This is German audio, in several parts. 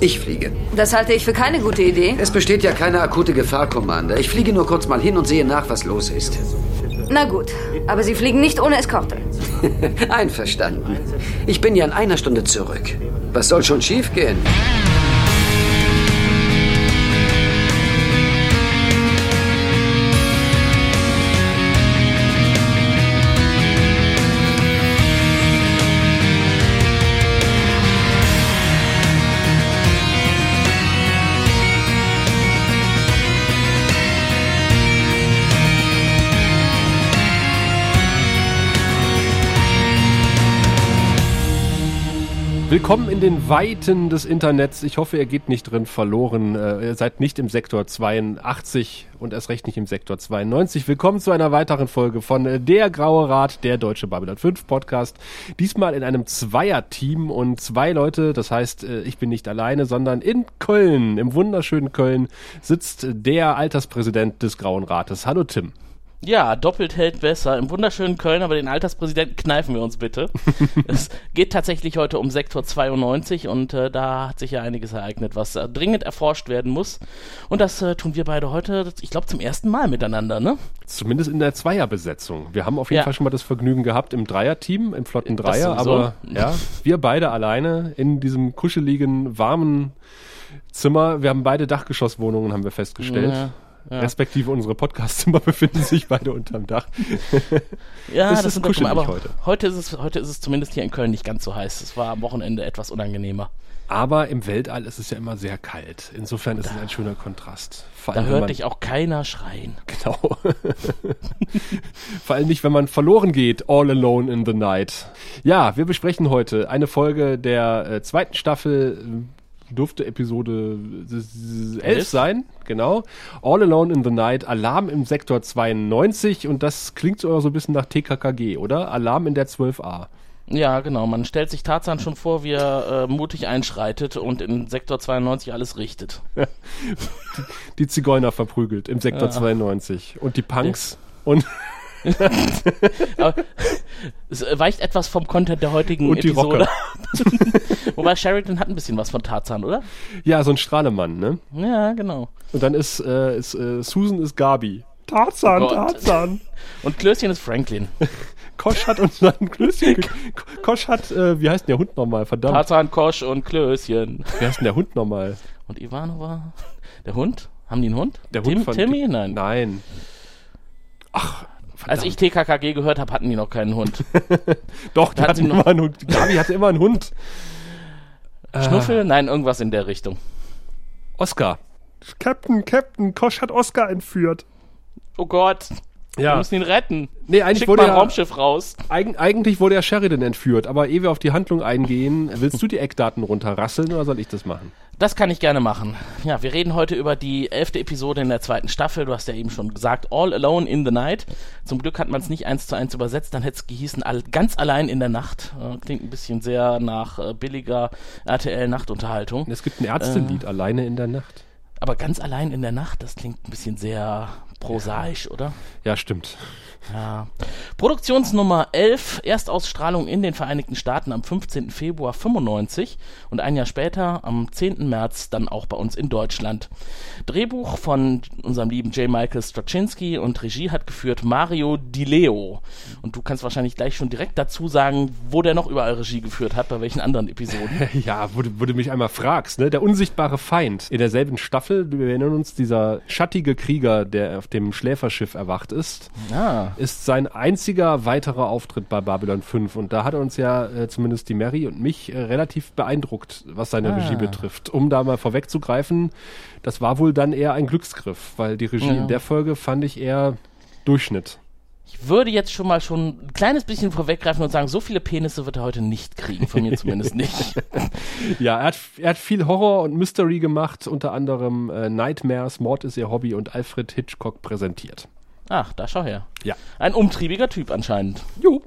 Ich fliege. Das halte ich für keine gute Idee. Es besteht ja keine akute Gefahr, Commander. Ich fliege nur kurz mal hin und sehe nach, was los ist. Na gut, aber Sie fliegen nicht ohne Eskorte. Einverstanden. Ich bin ja in einer Stunde zurück. Was soll schon schiefgehen? Willkommen in den Weiten des Internets. Ich hoffe, ihr geht nicht drin verloren. Äh, ihr seid nicht im Sektor 82 und erst recht nicht im Sektor 92. Willkommen zu einer weiteren Folge von äh, Der Graue Rat, der Deutsche Babylon 5 Podcast. Diesmal in einem Zweierteam und zwei Leute, das heißt, äh, ich bin nicht alleine, sondern in Köln, im wunderschönen Köln, sitzt der Alterspräsident des Grauen Rates. Hallo Tim. Ja, doppelt hält besser. Im wunderschönen Köln, aber den Alterspräsidenten kneifen wir uns bitte. es geht tatsächlich heute um Sektor 92 und äh, da hat sich ja einiges ereignet, was äh, dringend erforscht werden muss. Und das äh, tun wir beide heute, ich glaube, zum ersten Mal miteinander, ne? Zumindest in der Zweierbesetzung. Wir haben auf jeden Ja. Fall schon mal das Vergnügen gehabt im Dreierteam, im flotten Dreier, aber ja, wir beide alleine in diesem kuscheligen, warmen Zimmer. Wir haben beide Dachgeschosswohnungen, haben wir festgestellt. Ja, ja. Respektive unsere Podcastzimmer befinden sich beide unterm Dach. Ja, Es das ist kuschelig aber heute. heute. ist es, heute ist es zumindest hier in Köln nicht ganz so heiß. Es war am Wochenende etwas unangenehmer. Aber im Weltall ist es ja immer sehr kalt. Insofern ist es ein schöner Kontrast. Vor Da hört dich auch keiner schreien. Genau. Vor allem nicht, wenn man verloren geht, all alone in the night. Ja, wir besprechen heute eine Folge der äh, zweiten Staffel, äh, durfte Episode 11 Elf? sein, genau. All Alone in the Night, Alarm im Sektor 92 und das klingt so so ein bisschen nach TKKG, oder? Alarm in der 12a. Ja, genau. Man stellt sich Tarzan schon vor, wie er äh, mutig einschreitet und in Sektor 92 alles richtet. Die Zigeuner verprügelt im Sektor Ja. 92 und die Punks und, Aber es weicht etwas vom Content der heutigen und die Episode. Wobei Sheridan hat ein bisschen was von Tarzan, oder? Ja, so ein Strahlemann, ne? Ja, genau. Und dann ist, äh, ist äh, Susan ist Gabi. Tarzan, Gott. Tarzan. Und Klößchen ist Franklin. Kosch hat unseren Klößchen. ge- Kosch hat, äh, wie heißt denn der Hund nochmal? Verdammt. Tarzan, Kosch und Klößchen. Wie heißt denn der Hund nochmal? Und Ivanova? Der Hund? Haben die einen Hund? Der Tim, Hund von Timmy? Nein. Nein. Ach, Als ich TKKG gehört habe, hatten die noch keinen Hund. Doch, die Hat hatten sie noch- immer einen Hund. Gabi hatte immer einen Hund. Äh. Schnuffel? Nein, irgendwas in der Richtung. Oscar. Captain, Captain, Kosch hat Oscar entführt. Oh Gott. Wir Ja. müssen ihn retten. Nee, eigentlich Schick wurde mal ein ja, Raumschiff raus. eig eigentlich wurde ja Sheridan entführt, aber ehe wir auf die Handlung eingehen, willst du die Eckdaten runterrasseln oder soll ich das machen? Das kann ich gerne machen. Ja, wir reden heute über die elfte Episode in der zweiten Staffel. Du hast ja eben schon gesagt, All Alone in the Night. Zum Glück hat man es nicht eins zu eins übersetzt, dann hätte es gehießen, all, ganz allein in der Nacht. Äh, klingt ein bisschen sehr nach äh, billiger RTL-Nachtunterhaltung. Es gibt ein Ärztelied, alleine in der Nacht. Aber ganz allein in der Nacht, das klingt ein bisschen sehr prosaisch, oder? Ja, stimmt. Ja. Produktionsnummer 11, Erstausstrahlung in den Vereinigten Staaten am 15. Februar 95 und ein Jahr später, am 10. März, dann auch bei uns in Deutschland. Drehbuch von unserem lieben J. Michael Straczynski und Regie hat geführt Mario Di Leo. Und du kannst wahrscheinlich gleich schon direkt dazu sagen, wo der noch überall Regie geführt hat, bei welchen anderen Episoden. Ja, wo du, wo du mich einmal fragst, ne? Der unsichtbare Feind. In derselben Staffel, wir erinnern uns, dieser schattige Krieger, der auf dem Schläferschiff erwacht ist, Ah, ist sein einziger weiterer Auftritt bei Babylon 5. Und da hat uns ja äh, zumindest die Mary und mich äh, relativ beeindruckt, was seine Ah. Regie betrifft. Um da mal vorwegzugreifen, das war wohl dann eher ein Glücksgriff, weil die Regie Ja. in der Folge fand ich eher Durchschnitt. Ich würde jetzt schon mal schon ein kleines bisschen vorweggreifen und sagen, so viele Penisse wird er heute nicht kriegen, von mir zumindest nicht. Ja, er hat, er hat viel Horror und Mystery gemacht, unter anderem äh, Nightmares, Mord ist ihr Hobby und Alfred Hitchcock präsentiert. Ach, da schau her. Ja. Ein umtriebiger Typ anscheinend. Jo.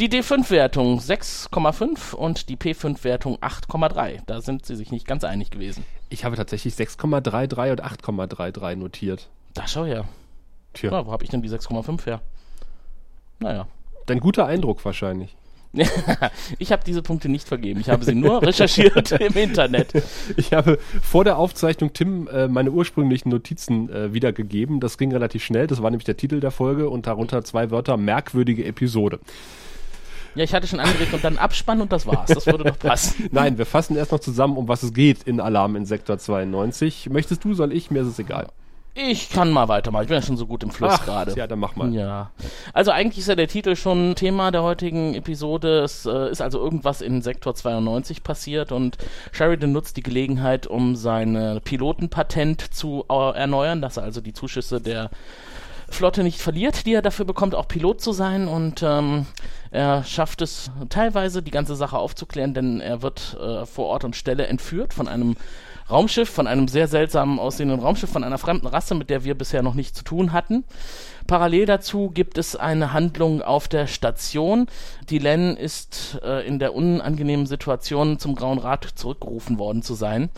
Die D5-Wertung 6,5 und die P5-Wertung 8,3. Da sind sie sich nicht ganz einig gewesen. Ich habe tatsächlich 6,33 und 8,33 notiert. Da schau her. Tja, Ja, wo habe ich denn die 6,5 her? Naja. dein guter Eindruck wahrscheinlich. ich habe diese Punkte nicht vergeben. Ich habe sie nur recherchiert im Internet. Ich habe vor der Aufzeichnung Tim äh, meine ursprünglichen Notizen äh, wiedergegeben. Das ging relativ schnell. Das war nämlich der Titel der Folge und darunter zwei Wörter merkwürdige Episode. Ja, ich hatte schon angeregt und dann Abspann und das war's. Das würde doch passen. Nein, wir fassen erst noch zusammen, um was es geht in Alarm in Sektor 92. Möchtest du, soll ich? Mir ist es egal. Ich kann mal weitermachen. Ich bin ja schon so gut im Fluss gerade. Ja, dann mach mal. Ja. Also eigentlich ist ja der Titel schon Thema der heutigen Episode. Es äh, ist also irgendwas in Sektor 92 passiert und Sheridan nutzt die Gelegenheit, um sein Pilotenpatent zu äh, erneuern, dass er also die Zuschüsse der Flotte nicht verliert, die er dafür bekommt, auch Pilot zu sein. Und ähm, er schafft es teilweise, die ganze Sache aufzuklären, denn er wird äh, vor Ort und Stelle entführt von einem Raumschiff, von einem sehr seltsamen aussehenden Raumschiff, von einer fremden Rasse, mit der wir bisher noch nichts zu tun hatten. Parallel dazu gibt es eine Handlung auf der Station. Die Len ist äh, in der unangenehmen Situation zum Grauen Rat zurückgerufen worden zu sein.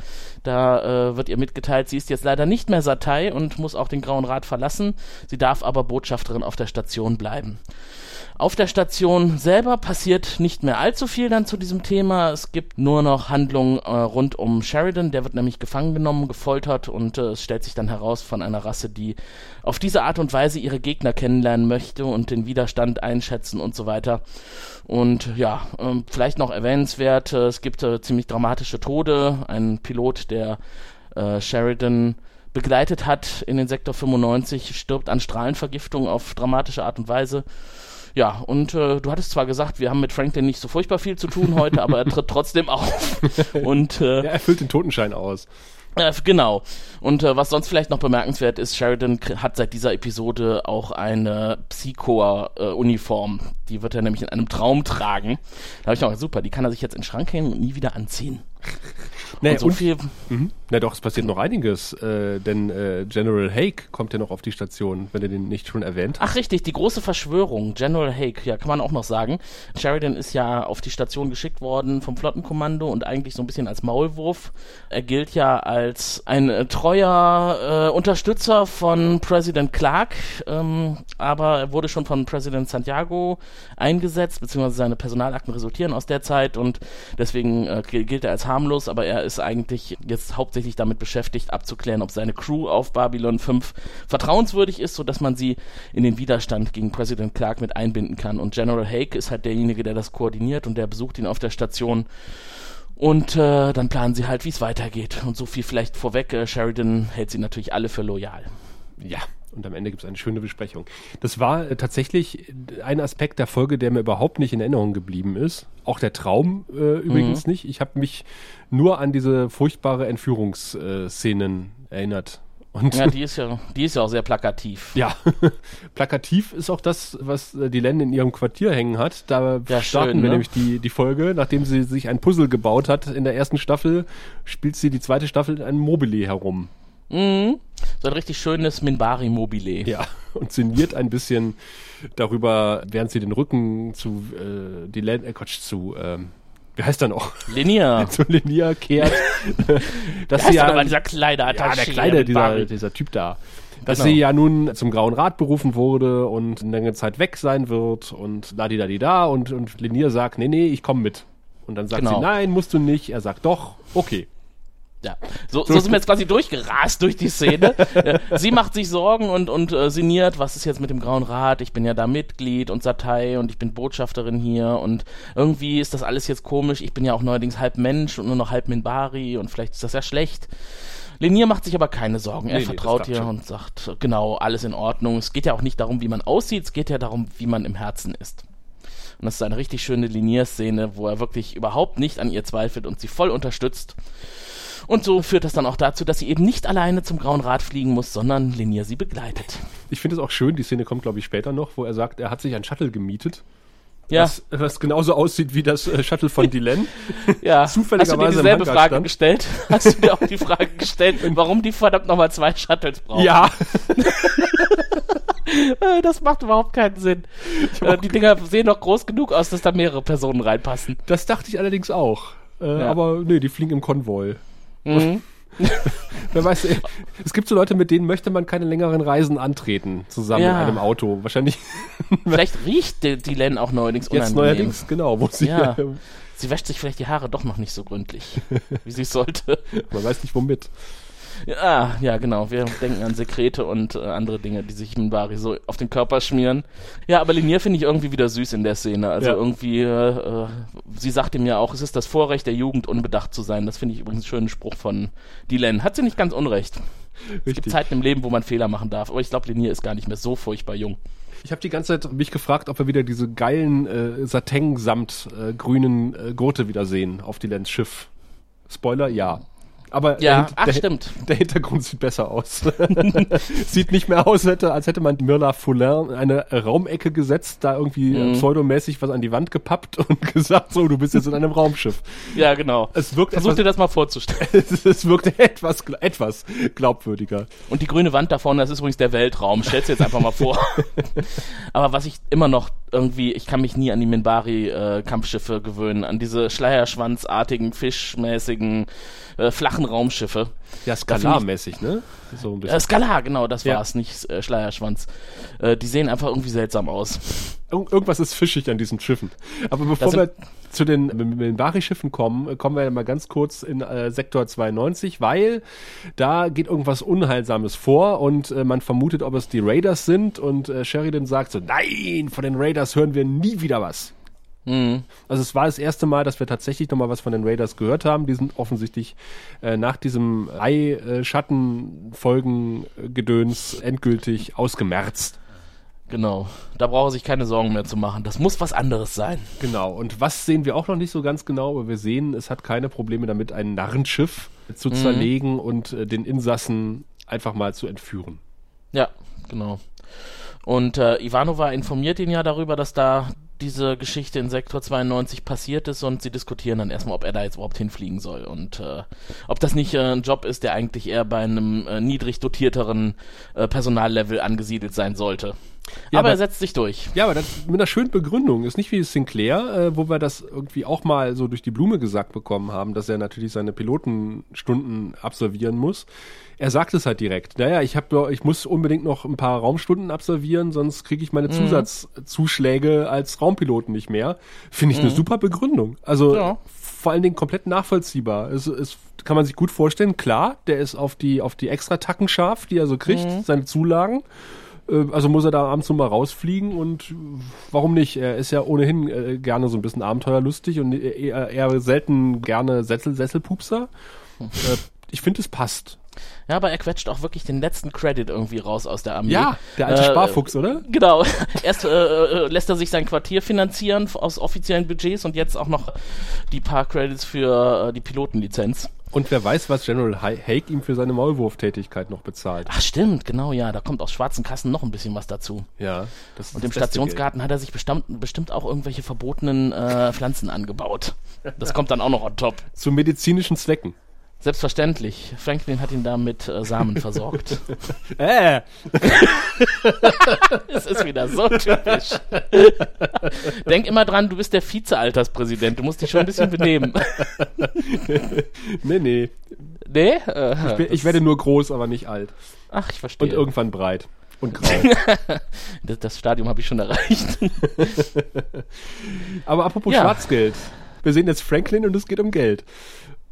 Da äh, wird ihr mitgeteilt, sie ist jetzt leider nicht mehr Satei und muss auch den Grauen Rat verlassen. Sie darf aber Botschafterin auf der Station bleiben. Auf der Station selber passiert nicht mehr allzu viel dann zu diesem Thema. Es gibt nur noch Handlungen äh, rund um Sheridan. Der wird nämlich gefangen genommen, gefoltert und äh, es stellt sich dann heraus von einer Rasse, die auf diese Art und Weise ihre Gegner kennenlernen möchte und den Widerstand einschätzen und so weiter. Und ja, äh, vielleicht noch erwähnenswert, äh, es gibt äh, ziemlich dramatische Tode. Ein Pilot, der äh, Sheridan begleitet hat in den Sektor 95, stirbt an Strahlenvergiftung auf dramatische Art und Weise. Ja, und äh, du hattest zwar gesagt, wir haben mit Franklin nicht so furchtbar viel zu tun heute, aber er tritt trotzdem auf. Und, äh, ja, er füllt den Totenschein aus. Äh, genau. Und äh, was sonst vielleicht noch bemerkenswert ist, Sheridan hat seit dieser Episode auch eine Psychor-Uniform. Äh, die wird er nämlich in einem Traum tragen. Da habe ich noch, super, die kann er sich jetzt in den Schrank hängen und nie wieder anziehen. Nee, und so und, viel. Mhm. Na doch, es passiert noch einiges, äh, denn äh, General Hake kommt ja noch auf die Station, wenn ihr den nicht schon erwähnt. Ach richtig, die große Verschwörung, General Hake, ja, kann man auch noch sagen. Sheridan ist ja auf die Station geschickt worden vom Flottenkommando und eigentlich so ein bisschen als Maulwurf. Er gilt ja als ein äh, treuer äh, Unterstützer von Präsident Clark, ähm, aber er wurde schon von Präsident Santiago eingesetzt, beziehungsweise seine Personalakten resultieren aus der Zeit und deswegen äh, gilt er als harmlos, aber er ist eigentlich jetzt hauptsächlich damit beschäftigt, abzuklären, ob seine Crew auf Babylon 5 vertrauenswürdig ist, sodass man sie in den Widerstand gegen Präsident Clark mit einbinden kann. Und General Hake ist halt derjenige, der das koordiniert und der besucht ihn auf der Station. Und äh, dann planen sie halt, wie es weitergeht. Und so viel vielleicht vorweg, äh, Sheridan hält sie natürlich alle für loyal. Ja, und am Ende gibt es eine schöne Besprechung. Das war äh, tatsächlich ein Aspekt der Folge, der mir überhaupt nicht in Erinnerung geblieben ist. Auch der Traum äh, übrigens mhm. nicht. Ich habe mich nur an diese furchtbare Entführungsszenen erinnert. Und ja, die ist ja, die ist ja auch sehr plakativ. Ja, plakativ ist auch das, was äh, die Len in ihrem Quartier hängen hat. Da ja, starten schön, wir ne? nämlich die, die Folge. Nachdem sie sich ein Puzzle gebaut hat in der ersten Staffel, spielt sie die zweite Staffel in einem Mobile herum. Mhm. So ein richtig schönes Minbari-Mobile. Ja, und sinniert ein bisschen darüber, während sie den Rücken zu äh, die Land, äh, Quatsch, zu ähm, wie heißt er noch? Linear. zu Linear kehrt. dass sie ja, dieser kleine Ja, der kleine, dieser, dieser Typ da. Dass genau. sie ja nun zum Grauen Rat berufen wurde und eine lange Zeit weg sein wird und da die da die da und, und Linier sagt, nee, nee, ich komme mit. Und dann sagt genau. sie, nein, musst du nicht. Er sagt, doch, okay. Ja, so, so sind wir jetzt quasi durchgerast durch die Szene. sie macht sich Sorgen und, und äh, sinniert, was ist jetzt mit dem Grauen Rat? Ich bin ja da Mitglied und Satei und ich bin Botschafterin hier und irgendwie ist das alles jetzt komisch. Ich bin ja auch neuerdings halb Mensch und nur noch halb Minbari und vielleicht ist das ja schlecht. Lenier macht sich aber keine Sorgen. Er nee, vertraut nee, ihr und sagt, genau, alles in Ordnung. Es geht ja auch nicht darum, wie man aussieht, es geht ja darum, wie man im Herzen ist. Und das ist eine richtig schöne Linier-Szene, wo er wirklich überhaupt nicht an ihr zweifelt und sie voll unterstützt. Und so führt das dann auch dazu, dass sie eben nicht alleine zum Grauen Rad fliegen muss, sondern Linia sie begleitet. Ich finde es auch schön, die Szene kommt, glaube ich, später noch, wo er sagt, er hat sich ein Shuttle gemietet. Ja. Was, was genauso aussieht wie das äh, Shuttle von Dylan. ja. Zufälligerweise Hast du dir dieselbe Frage stand. gestellt? Hast du dir auch die Frage gestellt, warum die verdammt nochmal zwei Shuttles brauchen? Ja. Äh, das macht überhaupt keinen Sinn. Äh, die Dinger sehen doch groß genug aus, dass da mehrere Personen reinpassen. Das dachte ich allerdings auch. Äh, ja. Aber nee, die fliegen im Konvoi. Mhm. Wer weiß, es gibt so Leute, mit denen möchte man keine längeren Reisen antreten, zusammen Ja. in einem Auto. Wahrscheinlich Vielleicht riecht die, die Len auch neuerdings jetzt unangenehm. neuerdings, genau, wo sie, Ja. Sie wäscht sich vielleicht die Haare doch noch nicht so gründlich, wie sie es sollte. man weiß nicht womit. Ja, ja, genau. Wir denken an Sekrete und äh, andere Dinge, die sich Minbari so auf den Körper schmieren. Ja, aber Linier finde ich irgendwie wieder süß in der Szene. Also Ja. irgendwie, äh, äh, sie sagt ihm ja auch, es ist das Vorrecht der Jugend, unbedacht zu sein. Das finde ich übrigens einen schönen Spruch von Dylan. Hat sie nicht ganz unrecht. Es gibt Richtig. Zeiten im Leben, wo man Fehler machen darf. Aber ich glaube, Linier ist gar nicht mehr so furchtbar jung. Ich habe die ganze Zeit mich gefragt, ob wir wieder diese geilen äh, Satin-samt äh, grünen äh, Gurte wieder sehen auf die Lenz Schiff. Spoiler, ja. Aber Ja, der, ach, der, stimmt. der Hintergrund sieht besser aus. sieht nicht mehr aus, hätte, als hätte man Mirla Foulin in eine Raumecke gesetzt, da irgendwie Mhm. äh, pseudomäßig was an die Wand gepappt und gesagt, so, du bist jetzt in einem Raumschiff. Ja, genau. Es wirkt Versuch etwas, dir das mal vorzustellen. es wirkt etwas, etwas glaubwürdiger. Und die grüne Wand da vorne, das ist übrigens der Weltraum. Stell's dir jetzt einfach mal vor. Aber was ich immer noch irgendwie, ich kann mich nie an die Minbari-Kampfschiffe gewöhnen, an diese schleierschwanzartigen, fischmäßigen, äh, flachen Raumschiffe. Ja, Skalarmäßig, ne? So ein bisschen. Äh, Skalar, genau, das Ja. war's, nicht äh, Schleierschwanz. Äh, die sehen einfach irgendwie seltsam aus. Irg irgendwas ist fischig an diesen Schiffen. Aber bevor wir zu den Minbari-Schiffen kommen, äh, kommen wir mal ganz kurz in äh, Sektor 92, weil da geht irgendwas Unheilsames vor und äh, man vermutet, ob es die Raiders sind und äh, Sheridan sagt so, nein, von den Raiders hören wir nie wieder was. Mhm. Also es war das erste Mal, dass wir tatsächlich nochmal was von den Raiders gehört haben. Die sind offensichtlich äh, nach diesem Ei-Schatten-Folgen-Gedöns endgültig ausgemerzt. Genau. Da braucht er sich keine Sorgen mehr zu machen. Das muss was anderes sein. Genau, und was sehen wir auch noch nicht so ganz genau, aber wir sehen, es hat keine Probleme damit, ein Narrenschiff zu zerlegen und äh, den Insassen einfach mal zu entführen. Ja, genau. Und äh, Ivanova informiert ihn ja darüber, dass da diese Geschichte in Sektor 92 passiert ist und sie diskutieren dann erstmal, ob er da jetzt überhaupt hinfliegen soll und äh, ob das nicht äh, ein Job ist, der eigentlich eher bei einem äh, niedrig dotierteren äh, Personallevel angesiedelt sein sollte. Ja, aber aber- er setzt sich durch. Ja, aber das mit einer schönen Begründung. Ist nicht wie Sinclair, äh, wo wir das irgendwie auch mal so durch die Blume gesagt bekommen haben, dass er natürlich seine Pilotenstunden absolvieren muss. Er sagt es halt direkt. Naja, ich habe, ich muss unbedingt noch ein paar Raumstunden absolvieren, sonst kriege ich meine Zusatzzuschläge als Raumpiloten nicht mehr. Finde ich eine super Begründung. Also Ja. vor allen Dingen komplett nachvollziehbar. Es, es kann man sich gut vorstellen. Klar, der ist auf die auf die Extratacken scharf, die er so kriegt, seine Zulagen. Äh, Also muss er da abends nur mal rausfliegen und warum nicht? Er ist ja ohnehin äh, gerne so ein bisschen abenteuerlustig und eher, eher selten gerne Sessel, Sesselpupser. äh, ich finde, es passt. Ja, aber er quetscht auch wirklich den letzten Credit irgendwie raus aus der Armee. Ja, der alte Äh, Sparfuchs, oder? Genau. Erst äh, äh, lässt er sich sein Quartier finanzieren aus offiziellen Budgets und jetzt auch noch die paar Credits für äh, die Pilotenlizenz. Und wer weiß, was General Ha- Haig ihm für seine Maulwurftätigkeit noch bezahlt. Ach stimmt, genau, ja. Da kommt aus schwarzen Kassen noch ein bisschen was dazu. Ja, das ist Und im Stationsgarten hat er sich bestimmt, bestimmt auch irgendwelche verbotenen äh, Pflanzen angebaut. Das kommt dann auch noch on top. Geld. Zu medizinischen Zwecken. Selbstverständlich. Franklin hat ihn da mit äh, Samen versorgt. Äh, Es ist wieder so typisch. Denk immer dran, du bist der Vize-Alterspräsident. Du musst dich schon ein bisschen benehmen. nee, nee. nee? Äh, Ich werde nur groß, aber nicht alt. ach, ich verstehe. Und irgendwann breit. Und grau. das, das Stadium habe ich schon erreicht. Aber apropos Ja. Schwarzgeld. Wir sehen jetzt Franklin und es geht um Geld.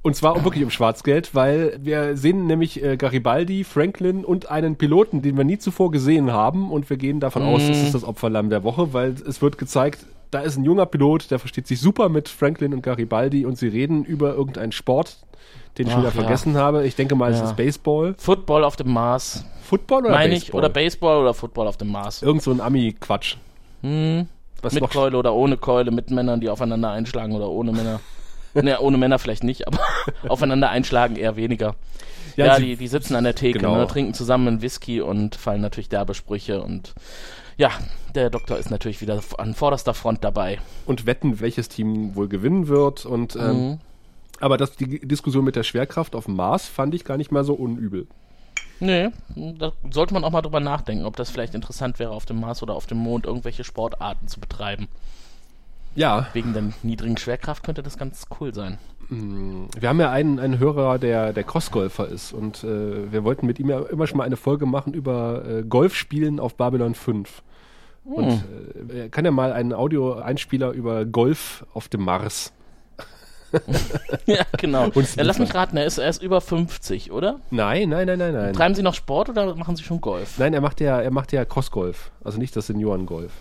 Und zwar wirklich um Schwarzgeld, weil wir sehen nämlich äh, Garibaldi, Franklin und einen Piloten, den wir nie zuvor gesehen haben. Und wir gehen davon aus, es ist das Opferlamm der Woche, weil es wird gezeigt, da ist ein junger Pilot, der versteht sich super mit Franklin und Garibaldi und sie reden über irgendeinen Sport, den ich Ach, wieder ja. vergessen habe. Ich denke mal, es Ja. ist Baseball. Football auf dem Mars. Football oder Meine Baseball? ich. Oder Baseball oder Football auf dem Mars. Irgend so ein Ami-Quatsch. Hm. Was Mit noch Keule oder ohne Keule, mit Männern, die aufeinander einschlagen oder ohne Männer. Ne, ohne Männer vielleicht nicht, aber aufeinander einschlagen eher weniger. Ja, sie- die, die sitzen an der Theke, Genau. ne, trinken zusammen einen Whisky und fallen natürlich derbe Sprüche und ja, der Doktor ist natürlich wieder an vorderster Front dabei. und wetten, welches Team wohl gewinnen wird. Und ähm, Mhm. aber das, die Diskussion mit der Schwerkraft auf dem Mars fand ich gar nicht mal so unübel. Nee, da sollte man auch mal drüber nachdenken, ob das vielleicht interessant wäre, auf dem Mars oder auf dem Mond irgendwelche Sportarten zu betreiben. Ja, Wegen der niedrigen Schwerkraft könnte das ganz cool sein. Wir haben ja einen, einen Hörer, der, der Crossgolfer ist und äh, wir wollten mit ihm ja immer schon mal eine Folge machen über äh, Golfspielen auf Babylon 5. Und äh, er kann ja mal einen Audio-Einspieler über Golf auf dem Mars. ja, genau. Ja, lass mich raten, er ist, er ist über 50, oder? Nein, nein, nein, nein, nein. Treiben Sie noch Sport oder machen Sie schon Golf? Nein, er macht ja, er macht ja Crossgolf. Also nicht das Seniorengolf.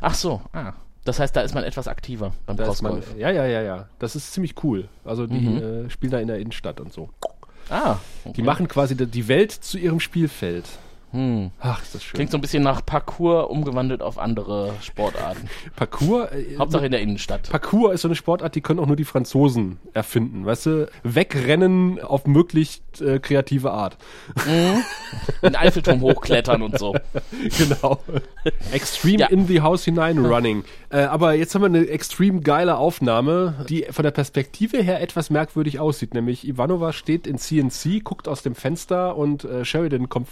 Ach so, ah. Das heißt, da ist man etwas aktiver beim Da ist man, Crossgolf. ja, ja, ja, ja. Das ist ziemlich cool. Also die äh, spielen da in der Innenstadt und so. Ah, okay. Die machen quasi die Welt zu ihrem Spielfeld. Hm. Ach, ist das schön. Klingt so ein bisschen nach Parkour umgewandelt auf andere Sportarten. Parkour. Äh, Hauptsache in der Innenstadt. Parkour ist so eine Sportart, die können auch nur die Franzosen erfinden. Weißt du, wegrennen auf möglichst äh, kreative Art. Den Eiffelturm hochklettern und so. genau. Extreme Ja. in the House hinein running. Äh, aber jetzt haben wir eine extrem geile Aufnahme, die von der Perspektive her etwas merkwürdig aussieht. Nämlich Ivanova steht in CNC, guckt aus dem Fenster und äh, Sheridan kommt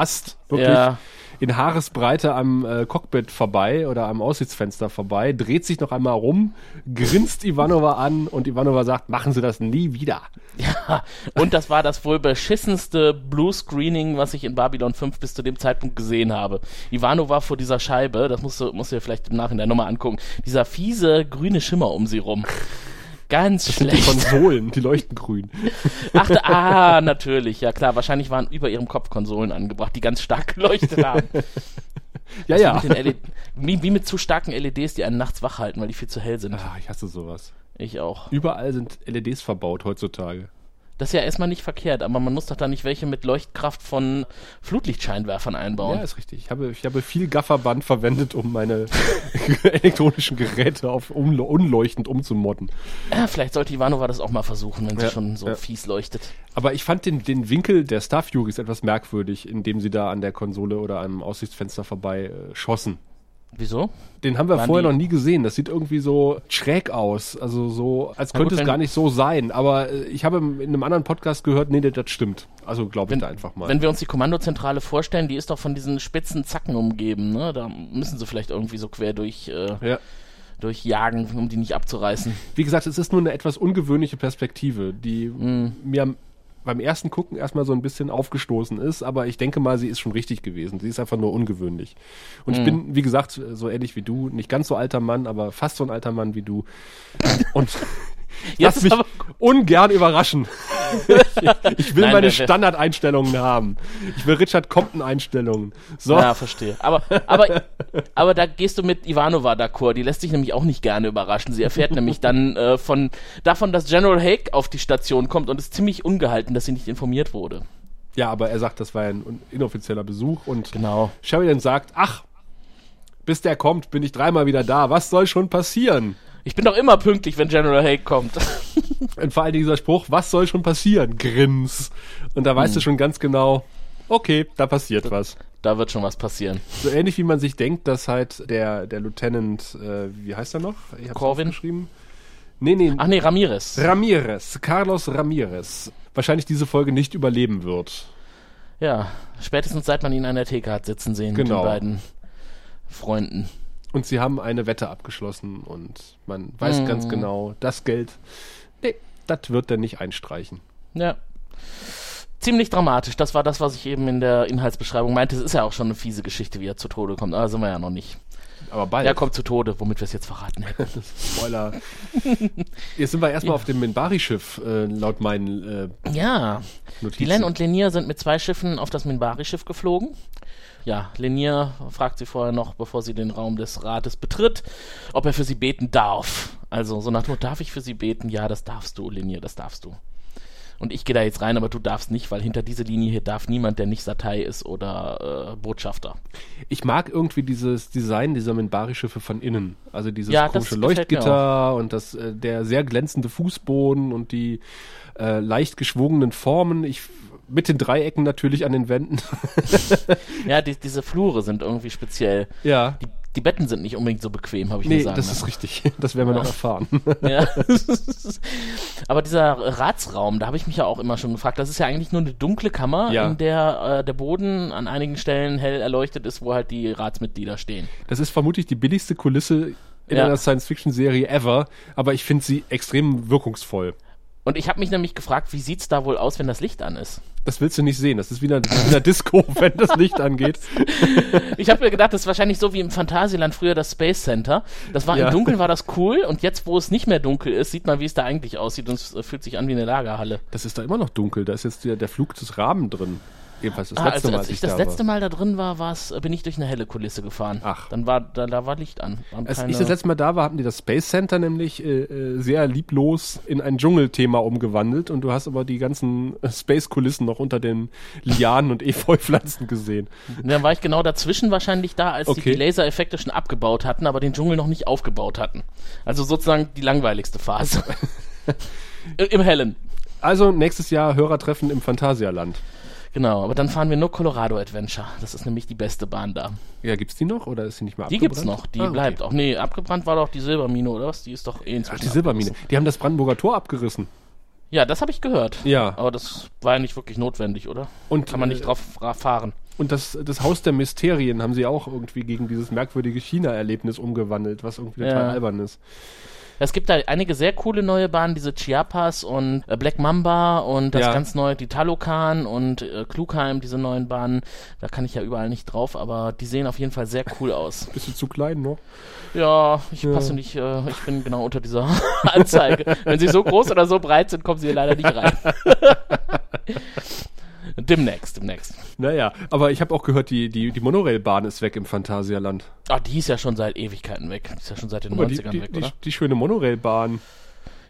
vorbeigerast. Wirklich Ja. in Haaresbreite am äh, Cockpit vorbei oder am Aussichtsfenster vorbei, dreht sich noch einmal rum, grinst Ivanova an und Ivanova sagt, machen Sie das nie wieder. Ja, und das war das wohl beschissenste Blue-Screening, was ich in Babylon 5 bis zu dem Zeitpunkt gesehen habe. Ivano war vor dieser Scheibe, das musst du, musst du dir vielleicht im Nachhinein nochmal angucken, dieser fiese grüne Schimmer um sie rum. Ganz Die schlecht. Konsolen, die leuchten grün. Ach, da- ah, natürlich, ja klar. Wahrscheinlich waren über ihrem Kopf Konsolen angebracht, die ganz stark geleuchtet haben. Ja, ja. Mit den LED wie, wie mit zu starken LEDs, die einen nachts wach halten, weil die viel zu hell sind. Ah, ich hasse sowas. Ich auch. Überall sind LEDs verbaut heutzutage. Das ist ja erstmal nicht verkehrt, aber man muss doch da nicht welche mit Leuchtkraft von Flutlichtscheinwerfern einbauen. Ja, ist richtig. Ich habe, ich habe viel Gafferband verwendet, um meine elektronischen Geräte auf unle- unleuchtend umzumodden. Ja, vielleicht sollte Ivanova das auch mal versuchen, wenn sie Ja, schon so ja. fies leuchtet. Aber ich fand den, den Winkel der Star Furies etwas merkwürdig, indem sie da an der Konsole oder am Aussichtsfenster vorbei äh, schossen. Wieso? Den haben wir Waren vorher die- noch nie gesehen. Das sieht irgendwie so schräg aus. Also so, als könnte gut, es gar nicht so sein. Aber äh, ich habe in einem anderen Podcast gehört, nee, das stimmt. Also glaube ich Wenn, da einfach mal. wenn wir uns die Kommandozentrale vorstellen, die ist doch von diesen spitzen Zacken umgeben, ne? Da müssen sie vielleicht irgendwie so quer durch, äh, ja. durchjagen, um die nicht abzureißen. Wie gesagt, es ist nur eine etwas ungewöhnliche Perspektive, die Mhm. mir am- beim ersten Gucken erstmal so ein bisschen aufgestoßen ist, aber ich denke mal, sie ist schon richtig gewesen. Sie ist einfach nur ungewöhnlich. Und Mhm. ich bin, wie gesagt, so ähnlich wie du, nicht ganz so alter Mann, aber fast so ein alter Mann wie du. Und lass mich ungern überraschen. ich, ich will Nein, meine Standardeinstellungen haben. Ich will Richard Compton-Einstellungen. So. Ja, verstehe. Aber, aber, aber da gehst du mit Ivanova d'accord. Die lässt sich nämlich auch nicht gerne überraschen. Sie erfährt nämlich dann äh, von davon, dass General Haig auf die Station kommt und ist ziemlich ungehalten, dass sie nicht informiert wurde. Ja, aber er sagt, das war ein inoffizieller Besuch und Genau. Sheridan sagt, ach, bis der kommt, bin ich dreimal wieder da. Was soll schon passieren? Ich bin doch immer pünktlich, wenn General Haig kommt. Und vor allem dieser Spruch, was soll schon passieren? Grins. Und da weißt du schon ganz genau, okay, da passiert was. da wird schon was passieren. So ähnlich wie man sich denkt, dass halt der, der Lieutenant, äh, wie heißt er noch? Ich Corvin? aufgeschrieben. Nee, nee, Ach nee, Ramirez. Ramirez, Carlos Ramirez, wahrscheinlich diese Folge nicht überleben wird. Ja, spätestens seit man ihn an der Theke hat sitzen sehen mit Genau. den beiden Freunden. Und sie haben eine Wette abgeschlossen und man weiß Mhm. ganz genau, das Geld, nee, das wird er nicht einstreichen. Ja. Ziemlich dramatisch. Das war das, was ich eben in der Inhaltsbeschreibung meinte. Es ist ja auch schon eine fiese Geschichte, wie er zu Tode kommt. Aber sind wir ja noch nicht. Aber bald. Er kommt zu Tode, womit wir es jetzt verraten hätten. Spoiler. Jetzt sind wir erstmal auf dem Minbari-Schiff, äh, laut meinen äh, Ja, Notizen. die Len und Lenier sind mit zwei Schiffen auf das Minbari-Schiff geflogen. Ja, Lenier fragt sie vorher noch, bevor sie den Raum des Rates betritt, ob er für sie beten darf. Also so nach Motto, darf ich für sie beten? Ja, das darfst du, Lenier, das darfst du. Und ich gehe da jetzt rein, aber du darfst nicht, weil hinter diese Linie hier darf niemand, der nicht Satei ist oder äh, Botschafter. Ich mag irgendwie dieses Design dieser Minbari-Schiffe von innen. Also dieses Ja, komische Leuchtgitter und das, äh, der sehr glänzende Fußboden und die äh, leicht geschwungenen Formen. Ich, mit den Dreiecken natürlich an den Wänden. Ja, die, diese Flure sind irgendwie speziell. ja. Die, die Betten sind nicht unbedingt so bequem, habe ich mir Nee, sagen das ist richtig. Das werden wir noch erfahren. Ja. Aber dieser Ratsraum, da habe ich mich ja auch immer schon gefragt, das ist ja eigentlich nur eine dunkle Kammer, Ja. in der äh, der Boden an einigen Stellen hell erleuchtet ist, wo halt die Ratsmitglieder stehen. Das ist vermutlich die billigste Kulisse in Ja. einer Science-Fiction-Serie ever, aber ich finde sie extrem wirkungsvoll. Und ich habe mich nämlich gefragt, wie sieht's da wohl aus, wenn das Licht an ist? Das willst du nicht sehen. Das ist wie in einer, Disco, wenn das Licht angeht. Ich habe mir gedacht, das ist wahrscheinlich so wie im Phantasialand früher das Space Center. Das war Ja. im Dunkeln war das cool und jetzt, wo es nicht mehr dunkel ist, sieht man, wie es da eigentlich aussieht und es fühlt sich an wie eine Lagerhalle. Das ist da immer noch dunkel. Da ist jetzt der, der Flug des Raben drin. Jedenfalls das Ah, letzte als, Mal, als ich das da letzte. Mal da drin war, war's, äh, bin ich durch eine helle Kulisse gefahren. Ach. Dann war da, da war Licht an. Waren Als ich das letzte Mal da war, hatten die das Space Center nämlich äh, äh, sehr lieblos in ein Dschungelthema umgewandelt und du hast aber die ganzen äh, Space-Kulissen noch unter den Lianen und Efeupflanzen gesehen. dann war ich genau dazwischen wahrscheinlich da, als Okay. die die Lasereffekte schon abgebaut hatten, aber den Dschungel noch nicht aufgebaut hatten. Also sozusagen die langweiligste Phase. Im Hellen. Also nächstes Jahr Hörertreffen im Phantasialand. Genau, aber dann fahren wir nur Colorado Adventure. Das ist nämlich die beste Bahn da. Ja, gibt's die noch oder ist sie nicht mehr Die abgebrannt? gibt's noch, die Ah, okay. bleibt auch. Nee, abgebrannt war doch die Silbermine, oder was? Die ist doch eh Ach, inzwischen die Silbermine. Die haben das Brandenburger Tor abgerissen. Ja, das habe ich gehört. Ja. Aber das war ja nicht wirklich notwendig, oder? Und, Kann man nicht äh, drauf ra- fahren. Und das, das Haus der Mysterien haben sie auch irgendwie gegen dieses merkwürdige China-Erlebnis umgewandelt, was irgendwie total Ja. albern ist. Es gibt da einige sehr coole neue Bahnen, diese Chiapas und äh, Black Mamba und das Ja. ganz neue, die Talokan und äh, Klugheim, diese neuen Bahnen. Da kann ich ja überall nicht drauf, aber die sehen auf jeden Fall sehr cool aus. Du zu klein noch? Ja, ich Ja. passe nicht, äh, ich bin genau unter dieser Anzeige. Wenn sie so groß oder so breit sind, kommen sie hier leider nicht rein. demnächst, demnächst. Naja, aber ich habe auch gehört, die, die, die Monorailbahn ist weg im Phantasialand. Ah, die ist ja schon seit Ewigkeiten weg. Die ist ja schon seit den die, 90ern die, weg, die, oder? die schöne Monorailbahn.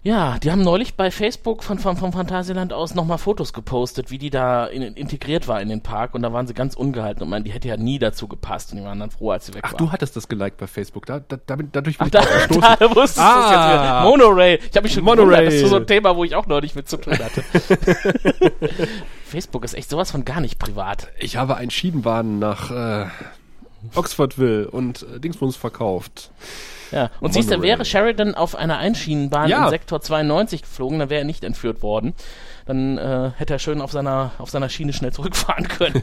Ja, die haben neulich bei Facebook von, von, vom Phantasialand aus nochmal Fotos gepostet, wie die da in, integriert war in den Park und da waren sie ganz ungehalten und meinen, die hätte ja nie dazu gepasst und die waren dann froh, als sie weg Ach, war. du hattest das geliked bei Facebook. Da, da, damit, dadurch bin Ach, ich da, gestoßen. da wusstest du es Ah. jetzt wieder. Monorail. Ich habe mich schon Monorail. gewundert, das ist so ein Thema, wo ich auch neulich mit zu tun hatte. Facebook ist echt sowas von gar nicht privat. Ich habe einen Schienenwagen nach äh, Oxfordville und äh, Dingsbums verkauft. Ja, und siehst du, wäre Sheridan auf einer Einschienenbahn Ja. im Sektor 92 geflogen, dann wäre er nicht entführt worden. Dann äh, hätte er schön auf seiner, auf seiner Schiene schnell zurückfahren können.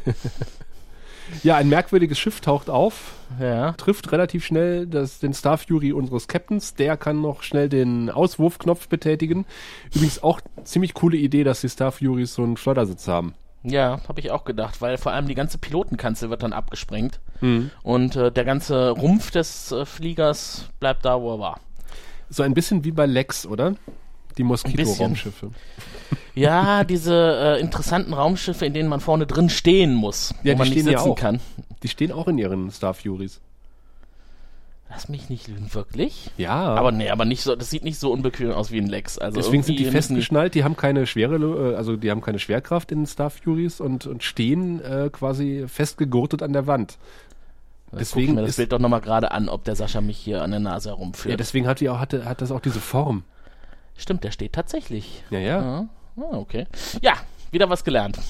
Ja, ein merkwürdiges Schiff taucht auf, ja. trifft relativ schnell das, den Star Fury unseres Captains. Der kann noch schnell den Auswurfknopf betätigen. Übrigens auch ziemlich coole Idee, dass die Star Furies so einen Schleudersitz haben. Ja, habe ich auch gedacht, weil vor allem die ganze Pilotenkanzel wird dann abgesprengt und äh, der ganze Rumpf des äh, Fliegers bleibt da, wo er war. So ein bisschen wie bei Lex, oder? Die. Moskito-Raumschiffe. Ja, diese äh, interessanten Raumschiffe, in denen man vorne drin stehen muss, Ja, wo man die nicht stehen ja sitzen auch. kann. Die stehen auch in ihren Star Furies. Lass mich nicht lügen, wirklich? Ja. Aber nee, aber nicht so, das sieht nicht so unbequem aus wie ein Lex. Also Deswegen sind die festgeschnallt, die haben keine schwere, äh, also die haben keine Schwerkraft in Star Furies und, und stehen äh, quasi festgegurtet an der Wand. Deswegen mir das ist, Bild doch nochmal gerade an, ob der Sascha mich hier an der Nase herumführt. ja, deswegen hat die auch, hatte, hat das auch diese Form. Stimmt, der steht tatsächlich. Ja, ja. Ja. Ah, okay. Ja, wieder was gelernt.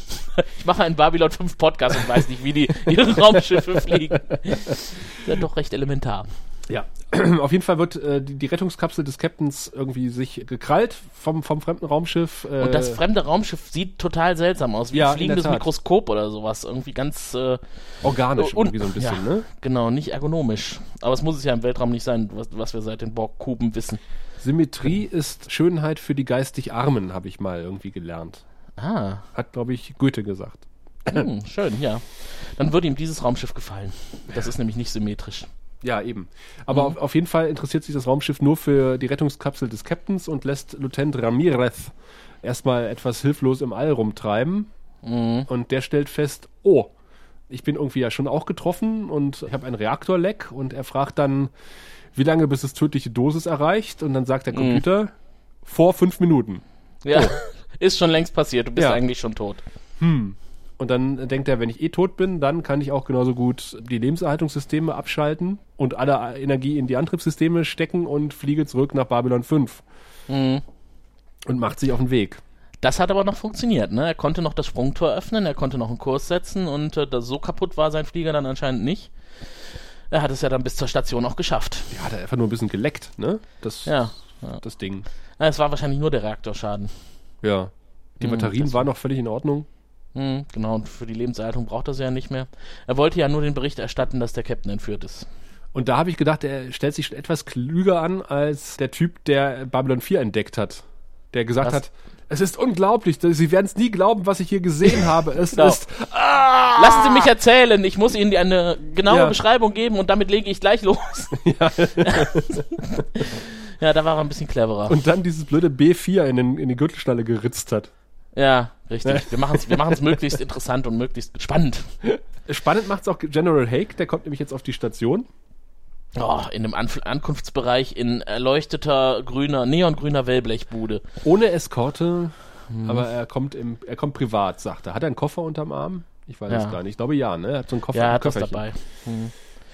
Ich mache einen Babylon 5 Podcast und weiß nicht, wie die ihre Raumschiffe fliegen. Ja, doch recht elementar. Ja. Auf jeden Fall wird äh, die, die Rettungskapsel des Captains irgendwie sich gekrallt vom, vom fremden Raumschiff. Äh, Und das fremde Raumschiff sieht total seltsam aus, wie Ja, ein fliegendes. Mikroskop oder sowas. Irgendwie ganz äh, organisch und- irgendwie so ein bisschen, ja, ne? Genau, nicht ergonomisch. Aber es muss es ja im Weltraum nicht sein, was, was wir seit den Borg-Kuben wissen. Symmetrie ist Schönheit für die geistig Armen, habe ich mal irgendwie gelernt. Ah, Hat, glaube ich, Goethe gesagt. hm, schön, ja. Dann würde ihm dieses Raumschiff gefallen. Das ist nämlich nicht symmetrisch. Ja, eben. Aber auf, auf jeden Fall interessiert sich das Raumschiff nur für die Rettungskapsel des Captains und lässt Lieutenant Ramirez erstmal etwas hilflos im All rumtreiben. Und der stellt fest, oh, ich bin irgendwie ja schon auch getroffen und ich habe ein Reaktorleck und er fragt dann, wie lange bis es tödliche Dosis erreicht und dann sagt der Computer, vor fünf Minuten. Ja, ist schon längst passiert. Du bist Ja. eigentlich schon tot. Und dann denkt er, wenn ich eh tot bin, dann kann ich auch genauso gut die Lebenserhaltungssysteme abschalten und alle Energie in die Antriebssysteme stecken und fliege zurück nach Babylon 5. Mhm. Und macht sich auf den Weg. Das hat aber noch funktioniert, ne? Er konnte noch das Sprungtor öffnen, er konnte noch einen Kurs setzen und äh, so kaputt war sein Flieger dann anscheinend nicht. Er hat es ja dann bis zur Station auch geschafft. Ja, hat er einfach nur ein bisschen geleckt, ne? Das, Ja. ja. das Ding. Es war wahrscheinlich nur der Reaktorschaden. Ja. Die Mhm, Batterien das- waren noch völlig in Ordnung. Hm, genau, und für die Lebenserhaltung braucht er sie ja nicht mehr. Er wollte ja nur den Bericht erstatten, dass der Captain entführt ist. Und da habe ich gedacht, er stellt sich etwas klüger an als der Typ, der Babylon 4 entdeckt hat. der gesagt Was? hat, es ist unglaublich, Sie werden es nie glauben, was ich hier gesehen habe. Es Genau. ist ah! Lassen Sie mich erzählen, ich muss Ihnen eine genaue Ja. Beschreibung geben und damit lege ich gleich los. Ja, da war er ein bisschen cleverer. und dann dieses blöde B4 in, den, in die Gürtelschnalle geritzt hat. Ja, richtig. Wir machen es wir machen's möglichst interessant und möglichst spannend. Spannend macht's auch General Hake, der kommt nämlich jetzt auf die Station. Oh, in dem Anf Ankunftsbereich in erleuchteter grüner, neongrüner Wellblechbude. Ohne Eskorte, Mhm. aber er kommt im, er kommt privat, sagt er. Hat er einen Koffer unterm Arm? Ich weiß Ja. es gar nicht. Ich glaube ja, ne? Er hat so einen Koffer Ja, er hat was dabei. Hm.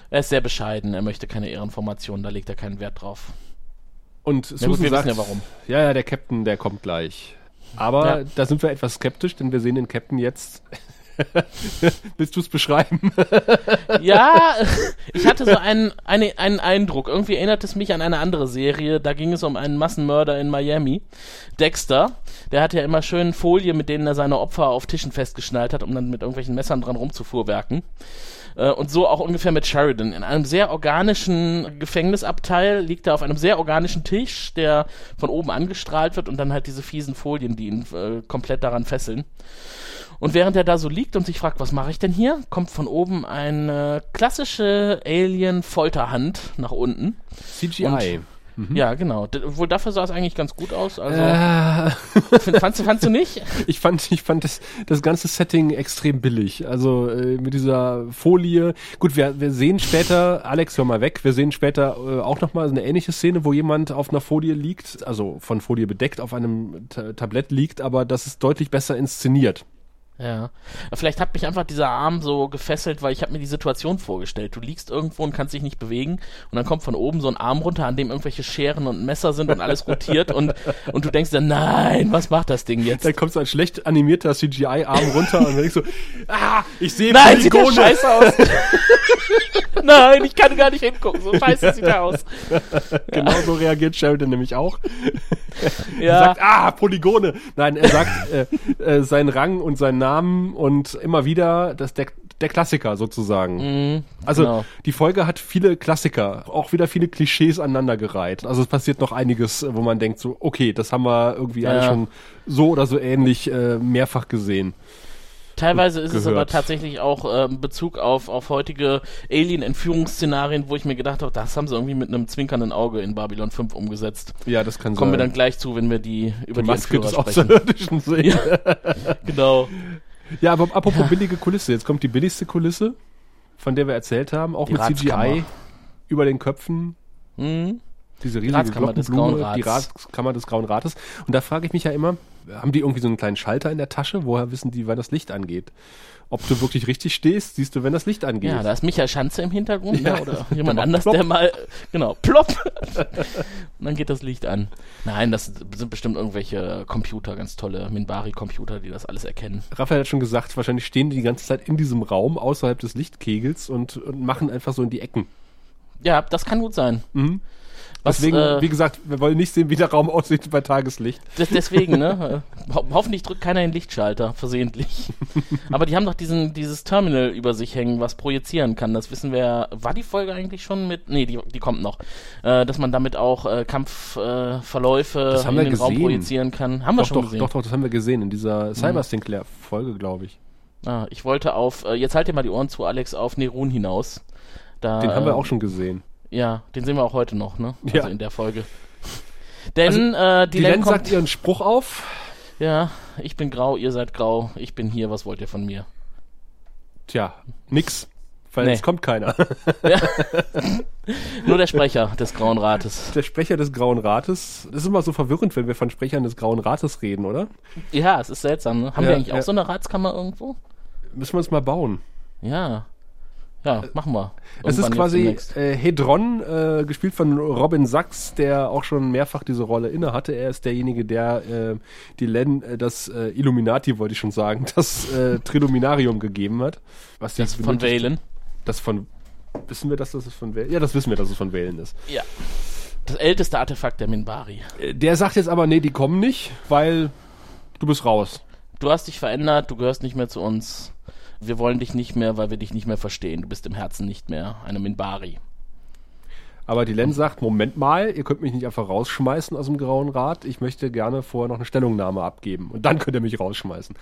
Er ist sehr bescheiden, er möchte keine Ehrenformation, da legt er keinen Wert drauf. Und Ja, Susan gut, wir sagt, wissen ja warum. Ja, ja, der Captain, der kommt gleich. Aber Ja. da sind wir etwas skeptisch, denn wir sehen den Captain jetzt. Willst du es beschreiben? Ja, ich hatte so einen, einen, einen Eindruck. Irgendwie erinnert es mich an eine andere Serie. Da ging es um einen Massenmörder in Miami. Dexter. Der hatte ja immer schön Folie, mit denen er seine Opfer auf Tischen festgeschnallt hat, um dann mit irgendwelchen Messern dran rumzufuhrwerken. Äh, Und so auch ungefähr mit Sheridan. In einem sehr organischen Gefängnisabteil liegt er auf einem sehr organischen Tisch, der von oben angestrahlt wird und dann halt diese fiesen Folien, die ihn äh, komplett daran fesseln. Und während er da so liegt und sich fragt, was mache ich denn hier, kommt von oben eine klassische Alien-Folterhand nach unten. CGI. Ja, genau. D wohl dafür sah es eigentlich ganz gut aus. Also, Äh, fandst, du- fandst du nicht? ich fand, ich fand das, das ganze Setting extrem billig. Also äh, mit dieser Folie. Gut, wir, wir sehen später, Alex, hör mal weg, wir sehen später äh, auch nochmal eine ähnliche Szene, wo jemand auf einer Folie liegt, also von Folie bedeckt, auf einem Ta Tablett liegt, aber das ist deutlich besser inszeniert. Ja. Vielleicht hat mich einfach dieser Arm so gefesselt, weil ich habe mir die Situation vorgestellt. Du liegst irgendwo und kannst dich nicht bewegen und dann kommt von oben so ein Arm runter, an dem irgendwelche Scheren und Messer sind und alles rotiert und, und du denkst dann, nein, was macht das Ding jetzt? Da kommt so ein schlecht animierter CGI-Arm runter und dann denkst du, ah, ich sehe Nein, sieht der scheiße aus. Nein, ich kann gar nicht hingucken. So scheiße sieht er aus. Genau so reagiert Sheridan nämlich auch. Er Ja, sagt, ah, Polygone. Nein, er sagt äh, äh, seinen Rang und seinen Namen und immer wieder, das der, der Klassiker sozusagen. Mhm, also genau. die Folge hat viele Klassiker, auch wieder viele Klischees aneinandergereiht. Also es passiert noch einiges, wo man denkt so, okay, das haben wir irgendwie alle Ja. schon so oder so ähnlich äh, mehrfach gesehen. Teilweise ist es gehört. aber tatsächlich auch äh, in Bezug auf, auf heutige Alien-Entführungsszenarien, wo ich mir gedacht habe, das haben sie irgendwie mit einem zwinkernden Auge in Babylon 5 umgesetzt. Ja, das kann Kommen wir sein. dann gleich zu, wenn wir die über die die, Maske Entführer des sprechen. Außerirdischen sehen. Genau. Ja, aber apropos billige Kulisse, jetzt kommt die billigste Kulisse, von der wir erzählt haben, auch Die mit. CGI über den Köpfen. Mhm. Diese riesige Glockenblume, Grauen die Rats. Ratskammer des Grauen Rates. Und da frage ich mich ja immer, haben die irgendwie so einen kleinen Schalter in der Tasche? Woher wissen die, wann das Licht angeht? Ob du wirklich richtig stehst, siehst du, wenn das Licht angeht. Ja, da ist Michael Schanze im Hintergrund, Ja. ne? oder jemand Der anders, macht der mal, genau, plopp. Und dann geht das Licht an. Nein, das sind bestimmt irgendwelche Computer, ganz tolle Minbari-Computer, die das alles erkennen. Raphael hat schon gesagt, wahrscheinlich stehen die die ganze Zeit in diesem Raum außerhalb des Lichtkegels und, und machen einfach so in die Ecken. Ja, das kann gut sein. Was, Deswegen, äh, wie gesagt, wir wollen nicht sehen, wie der Raum aussieht bei Tageslicht. Des, deswegen, ne? Ho hoffentlich drückt keiner den Lichtschalter, versehentlich. Aber die haben doch diesen, dieses Terminal über sich hängen, was projizieren kann. Das wissen wir. War die Folge eigentlich schon mit. Nee, die, die kommt noch. Äh, dass man damit auch äh, Kampfverläufe äh, Das in wir den Raum gesehen. projizieren kann. Haben wir Doch, schon doch, gesehen. doch, doch, das haben wir gesehen in dieser Cyber Sinclair-Folge, glaube ich. Ah, ich wollte auf, äh, jetzt halt dir mal die Ohren zu, Alex, auf Nerun hinaus. Da, Den haben wir auch schon gesehen. Ja, den sehen wir auch heute noch, ne? Also Ja. in der Folge. Denn äh, die, Len sagt ihren Spruch auf. ja, ich bin grau, ihr seid grau, ich bin hier, was wollt ihr von mir? Tja, nix. Weil Nee. es kommt keiner. Nur der Sprecher des Grauen Rates. Der Sprecher des Grauen Rates. Das ist immer so verwirrend, wenn wir von Sprechern des Grauen Rates reden, oder? Ja, es ist seltsam, ne? Haben Ja, wir eigentlich ja. auch so eine Ratskammer irgendwo? Müssen wir uns mal bauen. Ja. Ja, machen wir. Es ist quasi äh, Hedron, äh, gespielt von Robin Sachs, der auch schon mehrfach diese Rolle inne hatte. Er ist derjenige, der äh, die Len äh, das äh, Illuminati, wollte ich schon sagen, das äh, Triluminarium gegeben hat. Was Das von Valen. Das von wissen wir, dass das von Valen? Ja, das wissen wir, dass es von Valen ist. Ja. Das älteste Artefakt der Minbari. Äh, Der sagt jetzt aber, nee, die kommen nicht, weil du bist raus. Du hast dich verändert, du gehörst nicht mehr zu uns. Wir wollen dich nicht mehr, weil wir dich nicht mehr verstehen. Du bist im Herzen nicht mehr eine Minbari. Aber die Len sagt, Moment mal, ihr könnt mich nicht einfach rausschmeißen aus dem Grauen Rat. Ich möchte gerne vorher noch eine Stellungnahme abgeben. Und dann könnt ihr mich rausschmeißen.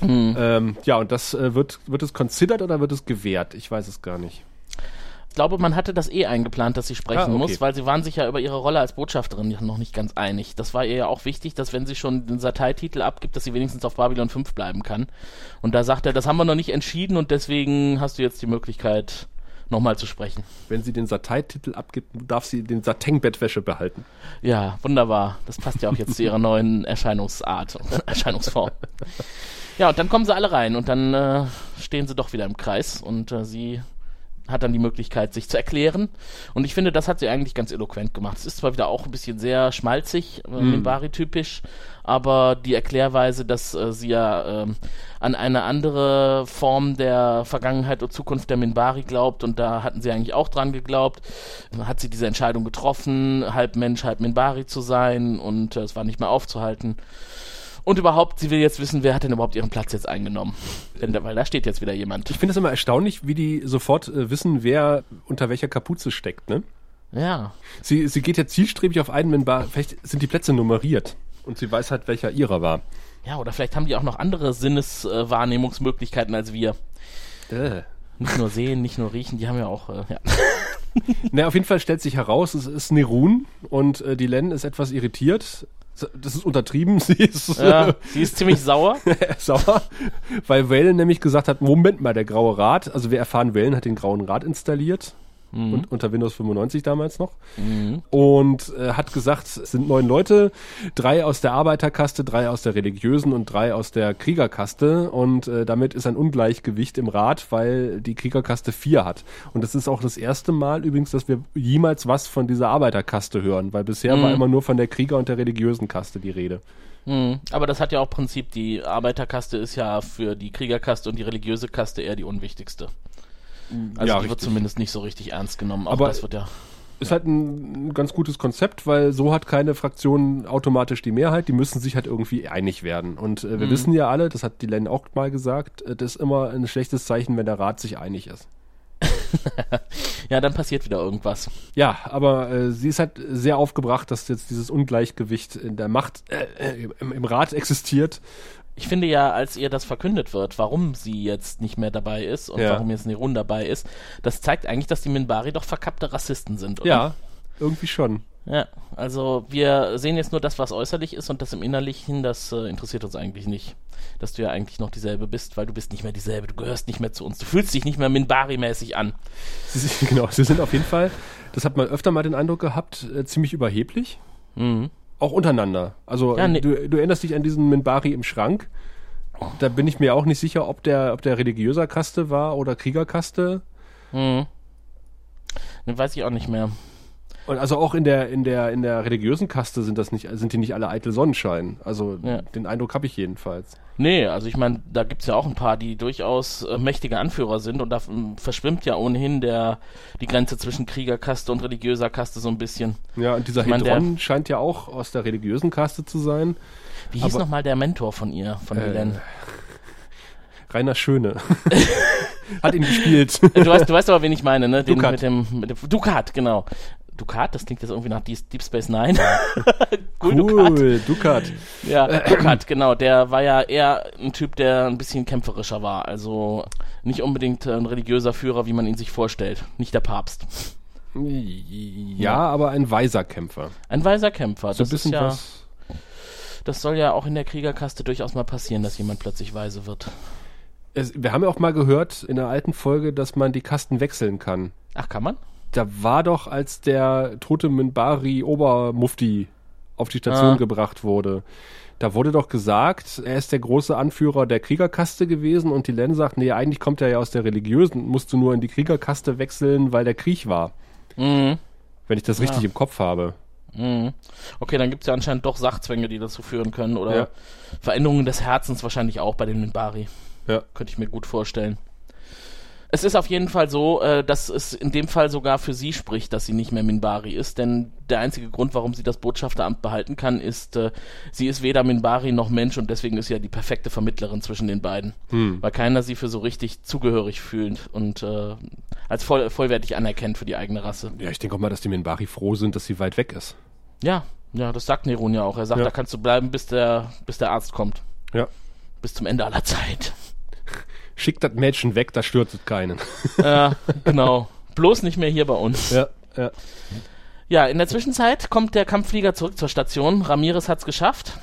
Mhm. Ähm, ja, und das äh, wird, wird es considered oder wird es gewährt? Ich weiß es gar nicht. Ich glaube, man hatte das eh eingeplant, dass sie sprechen Ah, okay. muss, weil sie waren sich ja über ihre Rolle als Botschafterin noch nicht ganz einig. Das war ihr ja auch wichtig, dass wenn sie schon den Sateititel abgibt, dass sie wenigstens auf Babylon 5 bleiben kann. Und da sagt er, das haben wir noch nicht entschieden und deswegen hast du jetzt die Möglichkeit, nochmal zu sprechen. Wenn sie den Sateititel abgibt, darf sie den Sateng-Bettwäsche behalten. Ja, wunderbar. Das passt ja auch jetzt zu ihrer neuen Erscheinungsart, Erscheinungsform. Ja, und dann kommen sie alle rein und dann äh, stehen sie doch wieder im Kreis und äh, sie hat dann die Möglichkeit, sich zu erklären. Und ich finde, das hat sie eigentlich ganz eloquent gemacht. Es ist zwar wieder auch ein bisschen sehr schmalzig, äh, Minbari-typisch, aber die Erklärweise, dass äh, sie ja ähm, an eine andere Form der Vergangenheit und Zukunft der Minbari glaubt und da hatten sie eigentlich auch dran geglaubt, hat sie diese Entscheidung getroffen, halb Mensch, halb Minbari zu sein und äh, es war nicht mehr aufzuhalten. Und überhaupt, sie will jetzt wissen, wer hat denn überhaupt ihren Platz jetzt eingenommen? Denn da, weil da steht jetzt wieder jemand. Ich finde es immer erstaunlich, wie die sofort äh, wissen, wer unter welcher Kapuze steckt, ne? Ja. Sie, sie geht ja zielstrebig auf einen Minbar. Vielleicht sind die Plätze nummeriert. Und sie weiß halt, welcher ihrer war. Ja, oder vielleicht haben die auch noch andere Sinneswahrnehmungsmöglichkeiten als wir. Äh. Nicht nur sehen, nicht nur riechen, die haben ja auch, äh, ja. Na, auf jeden Fall stellt sich heraus, es ist Nerun und äh, die Len ist etwas irritiert. Das ist untertrieben, sie ist ja. Sie ist ziemlich sauer. sauer, weil Valen nämlich gesagt hat, Moment mal, der Graue Rat, also wir erfahren, Valen hat den Grauen Rat installiert. Und unter Windows 95 damals noch. Und äh, hat gesagt, es sind neun Leute, drei aus der Arbeiterkaste, drei aus der religiösen und drei aus der Kriegerkaste. Und äh, damit ist ein Ungleichgewicht im Rat, weil die Kriegerkaste vier hat. Und das ist auch das erste Mal übrigens, dass wir jemals was von dieser Arbeiterkaste hören, weil bisher war immer nur von der Krieger- und der religiösen Kaste die Rede. Mhm. Aber das hat ja auch Prinzip, die Arbeiterkaste ist ja für die Kriegerkaste und die religiöse Kaste eher die unwichtigste. Also Ja, die wird zumindest nicht so richtig ernst genommen. Auch Aber- das wird ja. Ist halt ein ganz gutes Konzept, weil so hat keine Fraktion automatisch die Mehrheit. Die müssen sich halt irgendwie einig werden. Und äh, wir wissen ja alle, das hat die Len auch mal gesagt, äh, das ist immer ein schlechtes Zeichen, wenn der Rat sich einig ist. Ja, dann passiert wieder irgendwas. Ja, aber äh, sie ist halt sehr aufgebracht, dass jetzt dieses Ungleichgewicht in der Macht äh, äh, im, im Rat existiert. Ich finde ja, als ihr das verkündet wird, warum sie jetzt nicht mehr dabei ist und Ja. warum jetzt Nerun dabei ist, das zeigt eigentlich, dass die Minbari doch verkappte Rassisten sind, oder? Ja, irgendwie schon. Ja, also wir sehen jetzt nur das, was äußerlich ist und das im Innerlichen, das äh, interessiert uns eigentlich nicht. Dass du ja eigentlich noch dieselbe bist, weil du bist nicht mehr dieselbe, du gehörst nicht mehr zu uns, du fühlst dich nicht mehr Minbari-mäßig an. Sie, sind- genau, sie sind auf jeden Fall, das hat man öfter mal den Eindruck gehabt, äh, ziemlich überheblich. Mhm. Auch untereinander. Also Ja, nee. du, du erinnerst dich an diesen Minbari im Schrank. Da bin ich mir auch nicht sicher, ob der, ob der religiöser Kaste war oder Kriegerkaste. Mhm. Ne, weiß ich auch nicht mehr. Und also auch in der, in der, in der religiösen Kaste sind das nicht, sind die nicht alle eitel Sonnenschein. Also Ja. den Eindruck habe ich jedenfalls. Nee, also ich meine, da gibt's ja auch ein paar, die durchaus äh, mächtige Anführer sind und da verschwimmt ja ohnehin der, die Grenze zwischen Kriegerkaste und religiöser Kaste so ein bisschen. Ja, und dieser Ich mein, der- Hedron scheint ja auch aus der religiösen Kaste zu sein. Wie hieß nochmal der Mentor von ihr, von Äh, Helen? Rainer Schöne. Hat ihn gespielt. Du weißt, du weißt aber, wen ich meine, ne? Den Dukat. mit dem, mit dem Dukat, genau. Dukat, das klingt jetzt irgendwie nach Deep Space Nine. cool. Cool, Dukat. Ja, Dukat, genau. Der war ja eher ein Typ, der ein bisschen kämpferischer war. Also nicht unbedingt ein religiöser Führer, wie man ihn sich vorstellt. Nicht der Papst. Ja, aber ein weiser Kämpfer. Ein weiser Kämpfer. So ein Das ist bisschen ja, was. das soll ja auch in der Kriegerkaste durchaus mal passieren, dass jemand plötzlich weise wird. Es, wir haben ja auch mal gehört in der alten Folge, dass man die Kasten wechseln kann. Ach, kann man? Da war doch, als der tote Minbari Obermufti auf die Station Ah. gebracht wurde, da wurde doch gesagt, er ist der große Anführer der Kriegerkaste gewesen und die Len sagt, nee, eigentlich kommt er ja aus der religiösen, musst du nur in die Kriegerkaste wechseln, weil der Krieg war. Mhm. Wenn ich das richtig im Kopf habe. Mhm. Okay, dann gibt's ja anscheinend doch Sachzwänge, die dazu führen können. Oder Ja. Veränderungen des Herzens wahrscheinlich auch bei den Minbari. Ja. Könnte ich mir gut vorstellen. Es ist auf jeden Fall so, äh, dass es in dem Fall sogar für sie spricht, dass sie nicht mehr Minbari ist, denn der einzige Grund, warum sie das Botschafteramt behalten kann, ist, äh, sie ist weder Minbari noch Mensch und deswegen ist sie ja die perfekte Vermittlerin zwischen den beiden. Weil keiner sie für so richtig zugehörig fühlt und äh, als voll, vollwertig anerkennt für die eigene Rasse. Ja, ich denke auch mal, dass die Minbari froh sind, dass sie weit weg ist. Ja, ja, das sagt Neron ja auch. Er sagt, Ja. da kannst du bleiben, bis der, bis der Arzt kommt. Ja. Bis zum Ende aller Zeit. Schickt das Mädchen weg, da stört es keinen. Ja, genau. Bloß nicht mehr hier bei uns. ja, ja. Ja, in der Zwischenzeit kommt der Kampfflieger zurück zur Station. Ramirez hat's geschafft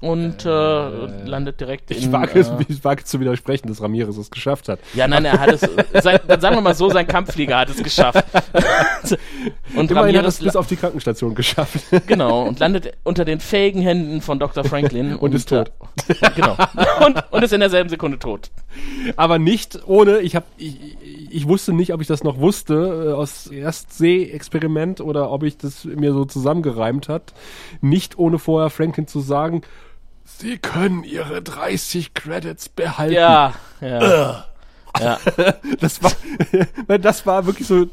und äh, landet direkt Ich in. wage, es- äh, ich wage zu widersprechen, dass Ramirez es geschafft hat. ja, nein, er hat es. Sein, dann sagen wir mal so, sein Kampfflieger hat es geschafft. und Immerhin hat er es Ramirez bis auf die Krankenstation geschafft. genau und landet unter den fähigen Händen von Dr. Franklin Und ist tot. Äh, genau. Und, und ist in derselben Sekunde tot. Aber nicht ohne, ich, hab, ich, ich wusste nicht, ob ich das noch wusste äh, aus Erstseh-Experiment oder ob ich das mir so zusammengereimt hat. Nicht ohne vorher Franklin zu sagen, Sie können Ihre 30 Credits behalten. Ja, ja. Ja, Das war, das war wirklich so,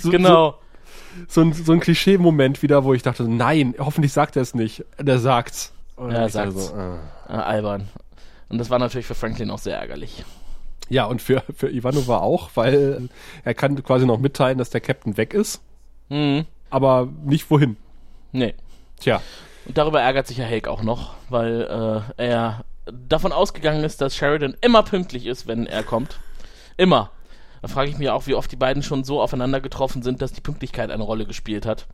so genau. so, so ein, so ein Klischee-Moment wieder, wo ich dachte, nein, hoffentlich sagt er es nicht. Der sagt's. Und Ja, er sagt's. So, äh. Äh, albern. Und das war natürlich für Franklin auch sehr ärgerlich. Ja, und für, für Ivanova auch, weil er kann quasi noch mitteilen, dass der Captain weg ist, Mhm. aber nicht wohin. Nee. Tja, darüber ärgert sich ja Hake auch noch, weil äh, er davon ausgegangen ist, dass Sheridan immer pünktlich ist, wenn er kommt. Immer. Da frage ich mich auch, wie oft die beiden schon so aufeinander getroffen sind, dass die Pünktlichkeit eine Rolle gespielt hat.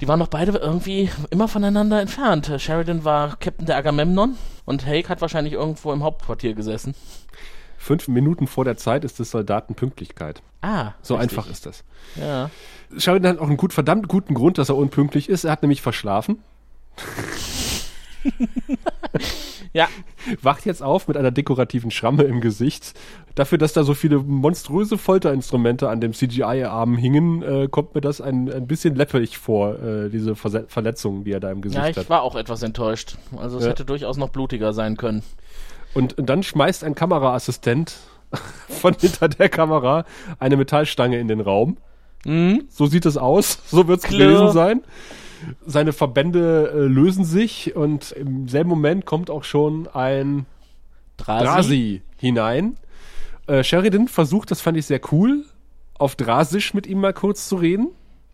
Die waren doch beide irgendwie immer voneinander entfernt. Sheridan war Captain der Agamemnon und Hake hat wahrscheinlich irgendwo im Hauptquartier gesessen. fünf Minuten vor der Zeit ist es Soldatenpünktlichkeit. Ah, So richtig. einfach ist das. Ja. Sheridan hat auch einen gut, verdammt guten Grund, dass er unpünktlich ist. Er hat nämlich verschlafen, Ja, wacht jetzt auf mit einer dekorativen Schramme im Gesicht. Dafür, dass da so viele monströse Folterinstrumente an dem CGI-Arm hingen, äh, kommt mir das ein, ein bisschen läpperig vor, äh, diese Verse Verletzungen, die er da im Gesicht ja, ich hat. war auch etwas enttäuscht. Also es Ja. hätte durchaus noch blutiger sein können. Und dann schmeißt ein Kameraassistent von hinter der Kamera eine Metallstange in den Raum. Mhm. So sieht es aus, so wird es gewesen sein. Seine Verbände äh, lösen sich und im selben Moment kommt auch schon ein Drasi. Drasi hinein. Äh, Sheridan versucht, das fand ich sehr cool, auf Drasisch mit ihm mal kurz zu reden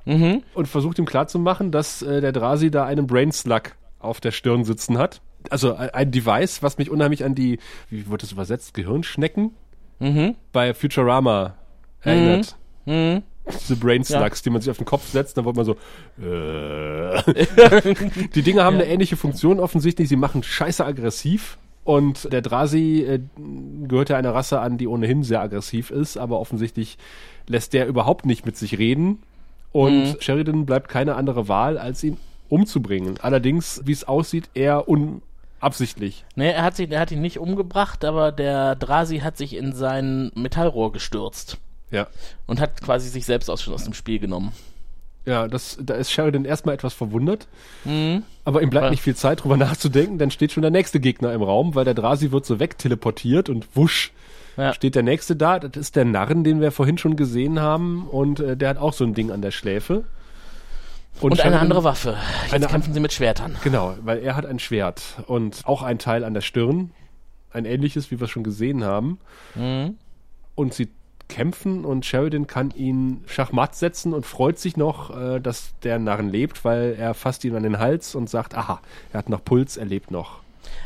Mhm. und versucht ihm klarzumachen, dass äh, der Drasi da einen Brain Slug auf der Stirn sitzen hat. Also ein ein Device, was mich unheimlich an die, wie wird das übersetzt, Gehirnschnecken Mhm. bei Futurama erinnert. Mhm. Diese Brain Ja. Slugs, die man sich auf den Kopf setzt, dann wird man so. Äh. die Dinge haben eine ähnliche Funktion offensichtlich. Sie machen scheiße aggressiv. Und der Drasi äh, gehört ja einer Rasse an, die ohnehin sehr aggressiv ist, aber offensichtlich lässt der überhaupt nicht mit sich reden. Und Mhm. Sheridan bleibt keine andere Wahl, als ihn umzubringen. Allerdings, wie es aussieht, eher unabsichtlich. Nee, er hat, sich, er hat ihn nicht umgebracht, aber der Drasi hat sich in sein Metallrohr gestürzt Ja. und hat quasi sich selbst aus, aus dem Spiel genommen. Ja, das, da ist Sheridan erstmal etwas verwundert. Mhm. Aber ihm bleibt nicht viel Zeit, drüber nachzudenken. Dann steht schon der nächste Gegner im Raum, weil der Drasi wird so wegteleportiert und wusch Ja. steht der nächste da. Das ist der Narren, den wir vorhin schon gesehen haben. Und äh, der hat auch so ein Ding an der Schläfe. Und, eine Sheridan- andere Waffe. Jetzt Eine- kämpfen sie mit Schwertern. Genau, weil er hat ein Schwert und auch ein Teil an der Stirn. Ein ähnliches, wie wir schon gesehen haben. Mhm. Und sie kämpfen und Sheridan kann ihn schachmatt setzen und freut sich noch, äh, dass der Narren lebt, weil er fasst ihn an den Hals und sagt, aha, er hat noch Puls, er lebt noch.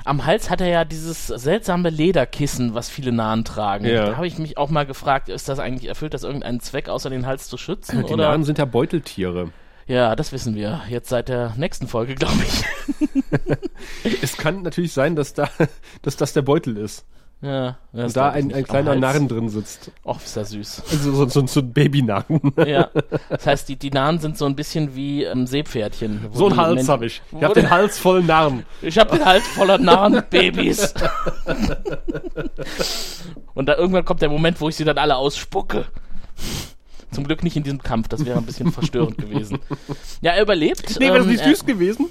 Am Hals hat er ja dieses seltsame Lederkissen, was viele Nahen tragen. Ja. Da habe ich mich auch mal gefragt, ist das eigentlich, erfüllt das irgendeinen Zweck, außer den Hals zu schützen? Die oder? Narren sind ja Beuteltiere. Ja, das wissen wir. Jetzt seit der nächsten Folge, glaube ich. Es kann natürlich sein, dass da, dass das der Beutel ist. Ja, Und da ein, ein kleiner. Narren drin sitzt. Och, ist das süß. Also so, so, so ein Babynarren. Ja. Das heißt, die, die Nahen sind so ein bisschen wie ähm, Seepferdchen. wo So einen Hals habe ich. Ich habe den Hals voll Narren. Ich habe den Hals voller Narrenbabys. Und da irgendwann kommt der Moment, wo ich sie dann alle ausspucke. Zum Glück nicht in diesem Kampf, das wäre ein bisschen verstörend gewesen. Ja, er überlebt. Nee, wäre das ähm, nicht er- süß gewesen?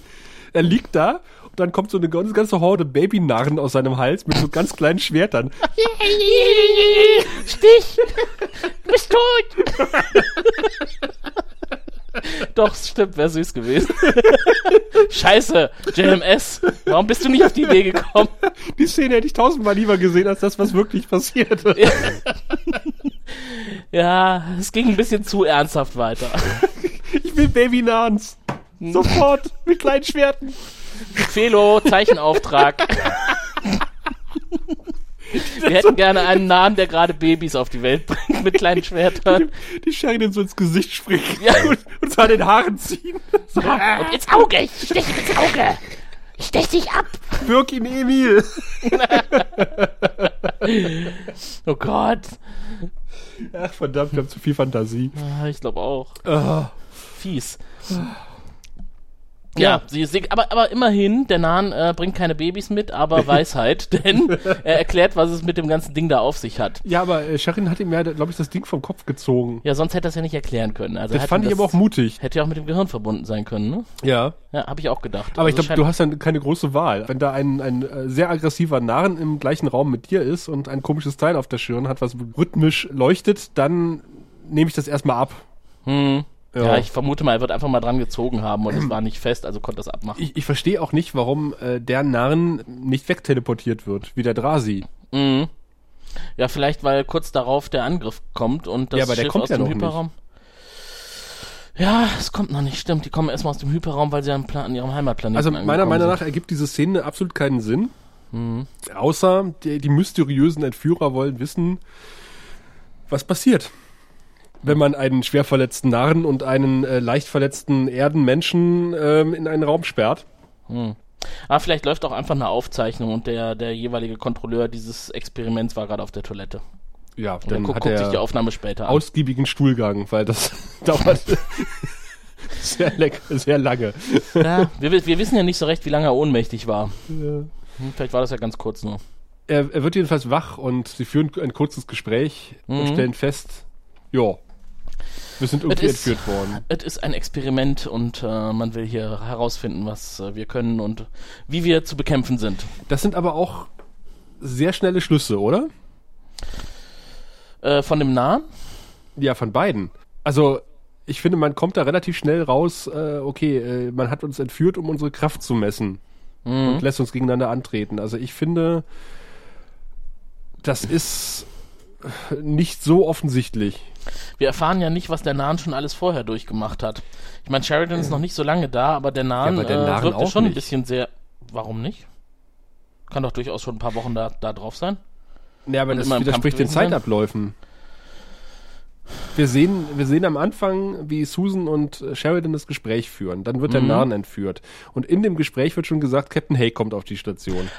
Er liegt da Und dann kommt so eine ganze, ganze Horde Babynarren aus seinem Hals mit so ganz kleinen Schwertern. Stich! Du bist tot! Doch, es stimmt, wäre süß gewesen. Scheiße, JMS, warum bist du nicht auf die Idee gekommen? Die Szene hätte ich tausendmal lieber gesehen, als das, was wirklich passierte. Ja, es ging ein bisschen zu ernsthaft weiter. Ich will Babynarrens. Sofort, mit kleinen Schwerten. Felo, Zeichenauftrag. Wir hätten gerne einen Nahen, der gerade Babys auf die Welt bringt mit kleinen Schwertern. Die Sheridan so ins Gesicht springen Ja. und, und so an den Haaren ziehen. Und ins Auge, ich stech ihm ins Auge. Ich stech dich ab. Wirk ihn Emil. Oh Gott. Ach, verdammt, ich hab zu viel Fantasie. Ah, Ich glaube auch. Ah. Fies. Ja, sie, sie, aber, aber immerhin, der Nahen äh, bringt keine Babys mit, aber Weisheit, denn er erklärt, was es mit dem ganzen Ding da auf sich hat. Ja, aber äh, Sheridan hat ihm ja, glaube ich, das Ding vom Kopf gezogen. Ja, sonst hätte er es ja nicht erklären können. Also Das fand ich aber auch mutig. Hätte ja auch mit dem Gehirn verbunden sein können, ne? Ja. Ja, habe ich auch gedacht. Aber ich Also glaube, du hast dann keine große Wahl. Wenn da ein, ein äh, sehr aggressiver Narren im gleichen Raum mit dir ist und ein komisches Teil auf der Stirn hat, was rhythmisch leuchtet, dann nehme ich das erstmal ab. Hm. Ja. Ja. ich vermute mal, er wird einfach mal dran gezogen haben und es war nicht fest, also konnte das abmachen. Ich, ich verstehe auch nicht, warum äh, der Narren nicht wegteleportiert wird, wie der Drasi. Mhm. Ja, vielleicht, weil kurz darauf der Angriff kommt und das Ja, aber der Schiff kommt aus ja dem noch nicht. Hyperraum. Ja, es kommt noch nicht, stimmt. Die kommen erstmal aus dem Hyperraum, weil sie an, an ihrem Heimatplaneten Also meiner Meinung nach ergibt diese Szene absolut keinen Sinn. Mhm. Außer die, die mysteriösen Entführer wollen wissen, was passiert. Wenn man einen schwer verletzten Narren und einen äh, leicht verletzten Erdenmenschen ähm, in einen Raum sperrt. Aber vielleicht läuft auch einfach eine Aufzeichnung und der, der jeweilige Kontrolleur dieses Experiments war gerade auf der Toilette. Ja, Und dann dann guckt sich die Aufnahme später an. ausgiebigen Stuhlgang, weil das dauert sehr, sehr lange. Ja, wir, wi- wir wissen ja nicht so recht, wie lange er ohnmächtig war. Hm, vielleicht war das ja ganz kurz nur. Er, er wird jedenfalls wach und sie führen ein kurzes Gespräch und Mhm. stellen fest, ja, wir sind irgendwie ist- entführt worden. Es ist ein Experiment und äh, man will hier herausfinden, was äh, wir können und wie wir zu bekämpfen sind. Das sind aber auch sehr schnelle Schlüsse, oder? Äh, von dem Nahen? Ja, von beiden. Also, ich finde, man kommt da relativ schnell raus, äh, okay, äh, man hat uns entführt, um unsere Kraft zu messen Mhm. und lässt uns gegeneinander antreten. Also, ich finde, das ist nicht so offensichtlich. Wir erfahren ja nicht, was der Nahen schon alles vorher durchgemacht hat. Ich meine, Sheridan ist noch nicht so lange da, aber der aber der äh, auch schon ein nicht. bisschen sehr. Warum nicht? Kann doch durchaus schon ein paar Wochen da, da drauf sein. Ja, aber Und das widerspricht den? Zeitabläufen. Wir sehen, wir sehen am Anfang, wie Susan und äh, Sheridan das Gespräch führen. Dann wird der Mhm. Narren entführt. Und in dem Gespräch wird schon gesagt, Captain Hay kommt auf die Station.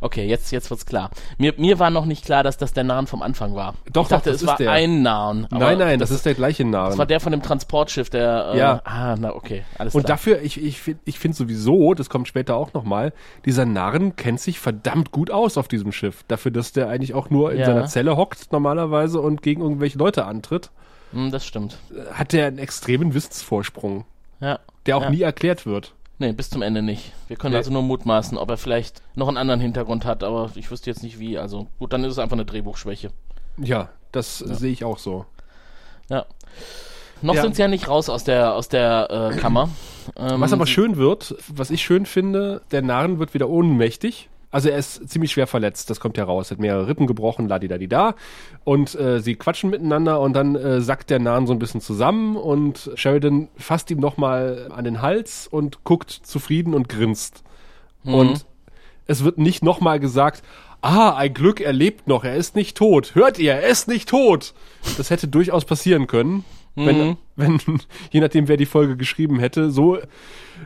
Okay, jetzt, jetzt wird's klar. Mir, mir war noch nicht klar, dass das der Nahen vom Anfang war. Doch, ich dachte, doch, das es ist war der. ein aber nein, nein, das, ist der gleiche Narren. Das war der von dem Transportschiff, der. Äh, Ja. Ah, na okay, alles Und klar. dafür, ich, ich, ich finde sowieso, das kommt später auch nochmal, dieser Narren kennt sich verdammt gut aus auf diesem Schiff. Dafür, dass der eigentlich auch nur in Ja. seiner Zelle hockt normalerweise und gegen irgendwelche Leute antritt, Hm, das stimmt. hat der einen extremen Wissensvorsprung, Ja. der auch Ja. nie erklärt wird. Nee, bis zum Ende nicht. Wir können Nee. also nur mutmaßen, ob er vielleicht noch einen anderen Hintergrund hat, aber ich wüsste jetzt nicht wie. Also gut, dann ist es einfach eine Drehbuchschwäche. Ja, das sehe ich auch so. Ja. Noch Ja. sind sie ja nicht raus aus der, aus der äh, Kammer. Ähm, Was aber schön wird, was ich schön finde, der Narren wird wieder ohnmächtig. Also er ist ziemlich schwer verletzt, das kommt ja raus. Hat mehrere Rippen gebrochen, ladidadida. Und äh, sie quatschen miteinander und dann äh, sackt der Narren so ein bisschen zusammen und Sheridan fasst ihm nochmal an den Hals und guckt zufrieden und grinst. Mhm. Und es wird nicht nochmal gesagt, ah, ein Glück, er lebt noch, er ist nicht tot. Hört ihr, er ist nicht tot. Das hätte durchaus passieren können, Mhm. wenn, je nachdem, wer die Folge geschrieben hätte, so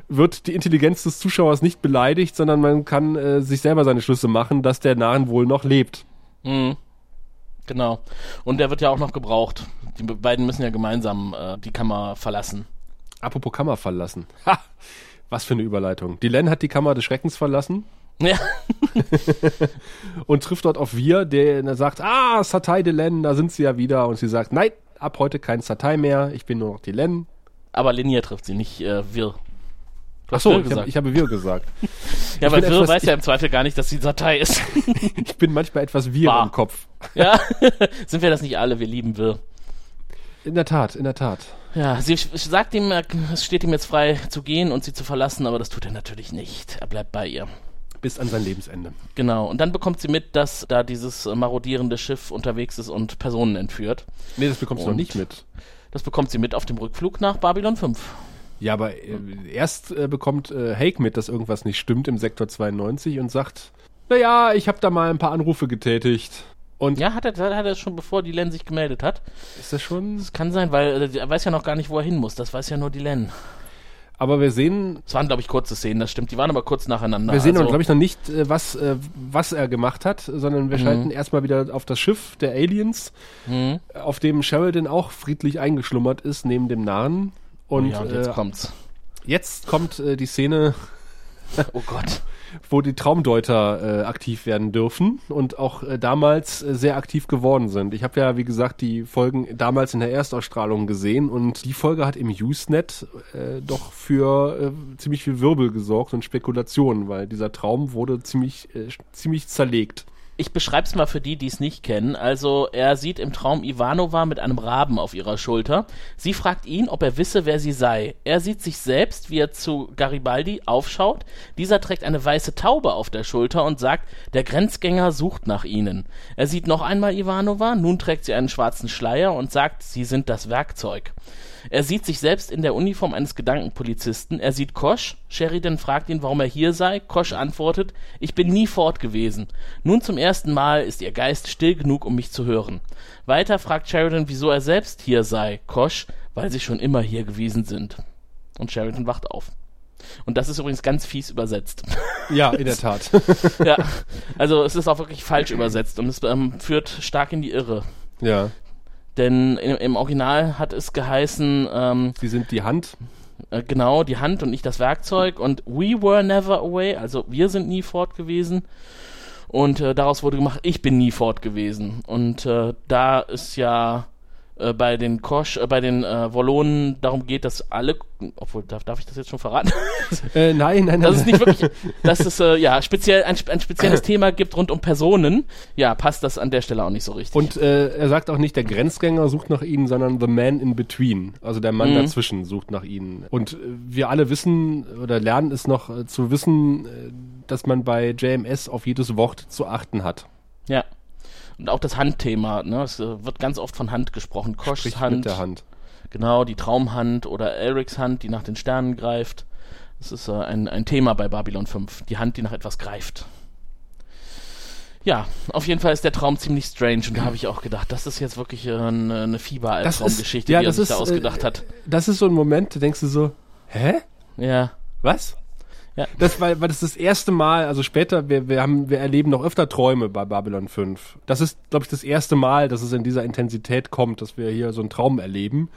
wird die Intelligenz des Zuschauers nicht beleidigt, sondern man kann äh, sich selber seine Schlüsse machen, dass der Narren wohl noch lebt. Mhm. Genau. Und der wird ja auch noch gebraucht. Die be- beiden müssen ja gemeinsam äh, die Kammer verlassen. Apropos Kammer verlassen. Ha! Was für eine Überleitung. Dylan hat die Kammer des Schreckens verlassen Ja. und trifft dort auf Wir, der sagt, ah, Satai Dylan, da sind sie ja wieder. Und sie sagt, nein, ab heute kein Satai mehr, ich bin nur noch Dylan. Aber Linie trifft sie, nicht äh, wir. Ach so, wir ich, hab, ich habe wir gesagt. ja, weil bin Wirr etwas- weiß ja im Zweifel gar nicht, dass die Datei ist. Ich bin manchmal etwas wir Wahr. im Kopf. ja, sind wir das nicht alle? Wir lieben Wirr. In der Tat, in der Tat. Ja, sie sagt ihm, es steht ihm jetzt frei zu gehen und sie zu verlassen, aber das tut er natürlich nicht. Er bleibt bei ihr. Bis an sein Lebensende. Genau. Und dann bekommt sie mit, dass da dieses marodierende Schiff unterwegs ist und Personen entführt. Nee, das bekommst du noch nicht mit. Das bekommt sie mit auf dem Rückflug nach Babylon 5. Ja, aber äh, erst äh, bekommt äh, Hake mit, dass irgendwas nicht stimmt im Sektor 92 und sagt, naja, ich habe da mal ein paar Anrufe getätigt. Und Ja, hat er, hat er schon bevor die Len sich gemeldet hat. ist das schon... Das kann sein, weil äh, er weiß ja noch gar nicht, wo er hin muss. Das weiß ja nur die Len. Aber wir sehen, Es waren, glaube ich, kurze Szenen, das stimmt. Die waren aber kurz nacheinander. wir sehen also, glaube ich, noch nicht, äh, was, äh, was er gemacht hat, sondern wir schalten erstmal wieder auf das Schiff der Aliens, Mhm. auf dem Sheridan auch friedlich eingeschlummert ist, neben dem Narren. Und, ja, und jetzt äh, kommt's. jetzt kommt äh, die Szene, Oh Gott. Wo die Traumdeuter äh, aktiv werden dürfen und auch äh, damals äh, sehr aktiv geworden sind. Ich habe ja, wie gesagt, die Folgen damals in der Erstausstrahlung gesehen und die Folge hat im Usenet äh, doch für äh, ziemlich viel Wirbel gesorgt und Spekulationen, weil dieser Traum wurde ziemlich, äh, ziemlich zerlegt. Ich beschreib's mal für die, die es nicht kennen. Also, er sieht im Traum Ivanova mit einem Raben auf ihrer Schulter. Sie fragt ihn, ob er wisse, wer sie sei. Er sieht sich selbst, wie er zu Garibaldi aufschaut. Dieser trägt eine weiße Taube auf der Schulter und sagt, der Grenzgänger sucht nach ihnen. Er sieht noch einmal Ivanova, nun trägt sie einen schwarzen Schleier und sagt, sie sind das Werkzeug. Er sieht sich selbst in der Uniform eines Gedankenpolizisten. Er sieht Kosch. Sheridan fragt ihn, warum er hier sei. Kosch antwortet, ich bin nie fort gewesen. Nun zum ersten Mal ist ihr Geist still genug, um mich zu hören. Weiter fragt Sheridan, wieso er selbst hier sei. Kosch, weil sie schon immer hier gewesen sind. Und Sheridan wacht auf. Und das ist übrigens ganz fies übersetzt. Ja, in der Tat. ja, also es ist auch wirklich falsch übersetzt und es ähm, führt stark in die Irre. ja, Denn im, im Original hat es geheißen, ähm, sie sind die Hand. äh, genau die Hand und nicht das Werkzeug und we were never away, also wir sind nie fort gewesen. Und äh, daraus wurde gemacht, ich bin nie fort gewesen. Und äh, da ist ja äh, bei den Kosch, äh, bei den äh, Wollonen darum geht, dass alle, obwohl darf, darf ich das jetzt schon verraten? Äh, nein, nein, nein. es nicht wirklich, dass es äh, ja speziell ein, ein spezielles Thema gibt rund um Personen. Ja, passt das an der Stelle auch nicht so richtig. Und äh, er sagt auch nicht, der Grenzgänger sucht nach ihnen, sondern the man in between. Also der Mann Mhm. dazwischen sucht nach ihnen. Und äh, wir alle wissen oder lernen es noch äh, zu wissen, äh, dass man bei JMS auf jedes Wort zu achten hat. ja. Und auch das Handthema, ne? Es äh, wird ganz oft von Hand gesprochen. Koschs Sprich Hand, mit der Hand. genau, die Traumhand oder Erics Hand, die nach den Sternen greift. Das ist äh, ein, ein Thema bei Babylon 5. Die Hand, die nach etwas greift. Ja, auf jeden Fall ist der Traum ziemlich strange und da habe ich auch gedacht, das ist jetzt wirklich äh, eine, eine Fieberaltraumgeschichte, ja, die er sich ist, da ausgedacht äh, hat. Das ist so ein Moment, da denkst du so, hä? Ja, Was? Ja. Das, weil, weil das das erste Mal, also später, wir, wir haben, wir erleben noch öfter Träume bei Babylon 5. Das ist, glaube ich, das erste Mal, dass es in dieser Intensität kommt, dass wir hier so einen Traum erleben.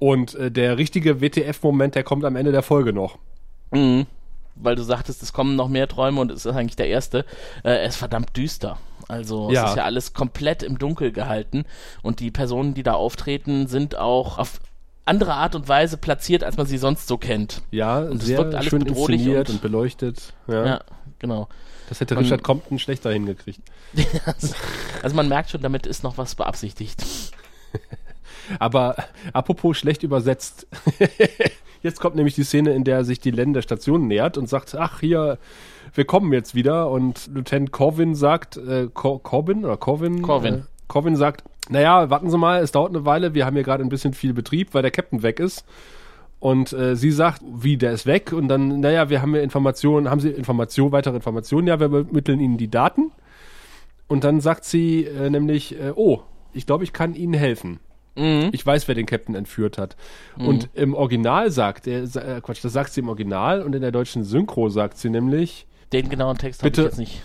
Und äh, der richtige WTF-Moment, der kommt am Ende der Folge noch. Mhm. Weil du sagtest, es kommen noch mehr Träume und es ist eigentlich der erste. Äh, er ist verdammt düster. Also Ja. es ist ja alles komplett im Dunkel gehalten und die Personen, die da auftreten, sind auch auf andere Art und Weise platziert, als man sie sonst so kennt. Ja, Und es sehr wirkt alles schön bedrohlich inszeniert und- und, beleuchtet. Ja. Ja, genau. Das hätte Man- Richard Compton schlechter hingekriegt. Also man merkt schon, damit ist noch was beabsichtigt. Aber apropos schlecht übersetzt. jetzt kommt nämlich die Szene, in der sich die Len der Station nähert und sagt, ach hier, wir kommen jetzt wieder. Und Lieutenant Corvin sagt, äh, Cor Corbin oder Corvin? Corvin. Äh, Corvin sagt, naja, warten Sie mal, es dauert eine Weile, wir haben hier gerade ein bisschen viel Betrieb, weil der Captain weg ist. Und äh, sie sagt, wie, der ist weg? Und dann, naja, wir haben ja Informationen, haben Sie Informationen, weitere Informationen? Ja, wir übermitteln Ihnen die Daten. Und dann sagt sie äh, nämlich, äh, oh, ich glaube, ich kann Ihnen helfen. Mhm. Ich weiß, wer den Captain entführt hat. Und im Original sagt er, sa- äh, Quatsch, das sagt sie im Original und in der deutschen Synchro sagt sie nämlich, Den genauen Text habe ich Bitte. jetzt nicht.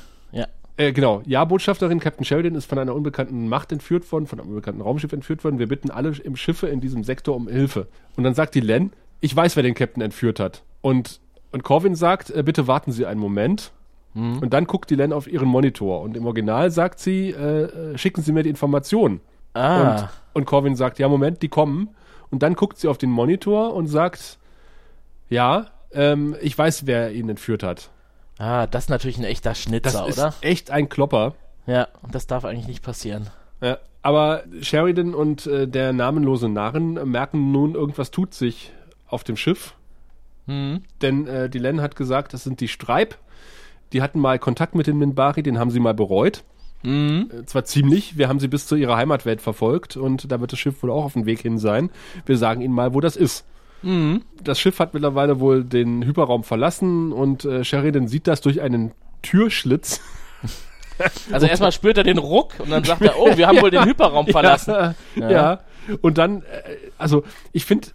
Äh, genau, ja, Botschafterin Captain Sheridan ist von einer unbekannten Macht entführt worden, von einem unbekannten Raumschiff entführt worden. Wir bitten alle im Schiffe in diesem Sektor um Hilfe. Und dann sagt die Len, ich weiß, wer den Captain entführt hat. Und, und Corvin sagt, äh, bitte warten Sie einen Moment. Und dann guckt die Len auf ihren Monitor. Und im Original sagt sie, äh, äh, schicken Sie mir die Informationen. Ah. Und, und Corvin sagt, ja, Moment, die kommen. Und dann guckt sie auf den Monitor und sagt, ja, ähm, ich weiß, wer ihn entführt hat. Ah, das ist natürlich ein echter Das Schnitzer, ist oder? echt ein Klopper. Ja, das darf eigentlich nicht passieren. Ja, aber Sheridan und äh, der namenlose Narren merken nun, irgendwas tut sich auf dem Schiff. Hm. Denn äh, die Len hat gesagt, das sind die Streib. Die hatten mal Kontakt mit den Minbari, den haben sie mal bereut. Mhm. Zwar ziemlich, wir haben sie bis zu ihrer Heimatwelt verfolgt und da wird das Schiff wohl auch auf dem Weg hin sein. Wir sagen ihnen mal, wo das ist. Mhm. Das Schiff hat mittlerweile wohl den Hyperraum verlassen und äh, Sheridan sieht das durch einen Türschlitz. Also erstmal spürt er den Ruck und dann sagt er, oh, wir haben wohl den Hyperraum verlassen. Ja, ja. Und dann, äh, also ich finde,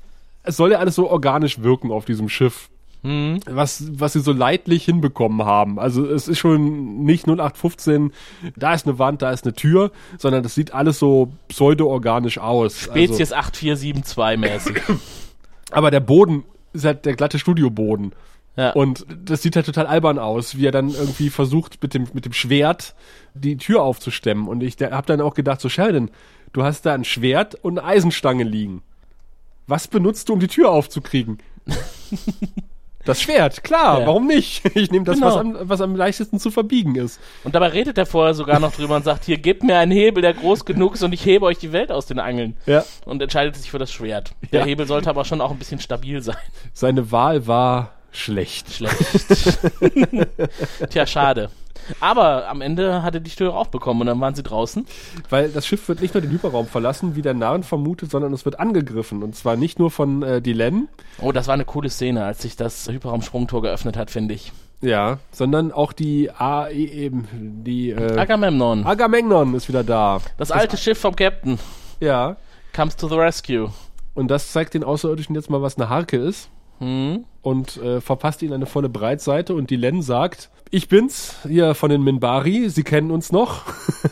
es soll ja alles so organisch wirken auf diesem Schiff. Mhm. Was, was sie so leidlich hinbekommen haben. Also es ist schon nicht 0815, da ist eine Wand, da ist eine Tür, sondern das sieht alles so pseudo-organisch aus. Spezies 8472 mäßig. Aber der Boden ist halt der glatte Studioboden. Ja. Und das sieht halt total albern aus, wie er dann irgendwie versucht, mit dem, mit dem Schwert die Tür aufzustemmen. Und ich habe dann auch gedacht, so Sheldon, du hast da ein Schwert und eine Eisenstange liegen. Was benutzt du, um die Tür aufzukriegen? Das Schwert, klar, Ja. warum nicht? Ich nehme das, Genau. was, am, was am leichtesten zu verbiegen ist. Und dabei redet er vorher sogar noch drüber und sagt, hier, gebt mir einen Hebel, der groß genug ist und ich hebe euch die Welt aus den Angeln. Ja. Und entscheidet sich für das Schwert. Der Ja. Hebel sollte aber schon auch ein bisschen stabil sein. Seine Wahl war schlecht. Schlecht. Tja, schade. Aber am Ende hat er die Tür aufbekommen und dann waren sie draußen. Weil das Schiff wird nicht nur den Hyperraum verlassen, wie der Narren vermutet, sondern es wird angegriffen. Und zwar nicht nur von äh, Dylan, Oh, das war eine coole Szene, als sich das Hyperraumsprungtor geöffnet hat, finde ich. ja, sondern auch die A, e, eben, die äh, Agamemnon, Agamemnon ist wieder da. das alte Schiff vom Captain, Ja. comes to the rescue. Und das zeigt den Außerirdischen jetzt mal, was eine Harke ist. Hm? Und äh, verpasst ihnen eine volle Breitseite. Und die Len sagt, ich bin's, hier von den Minbari, Sie kennen uns noch.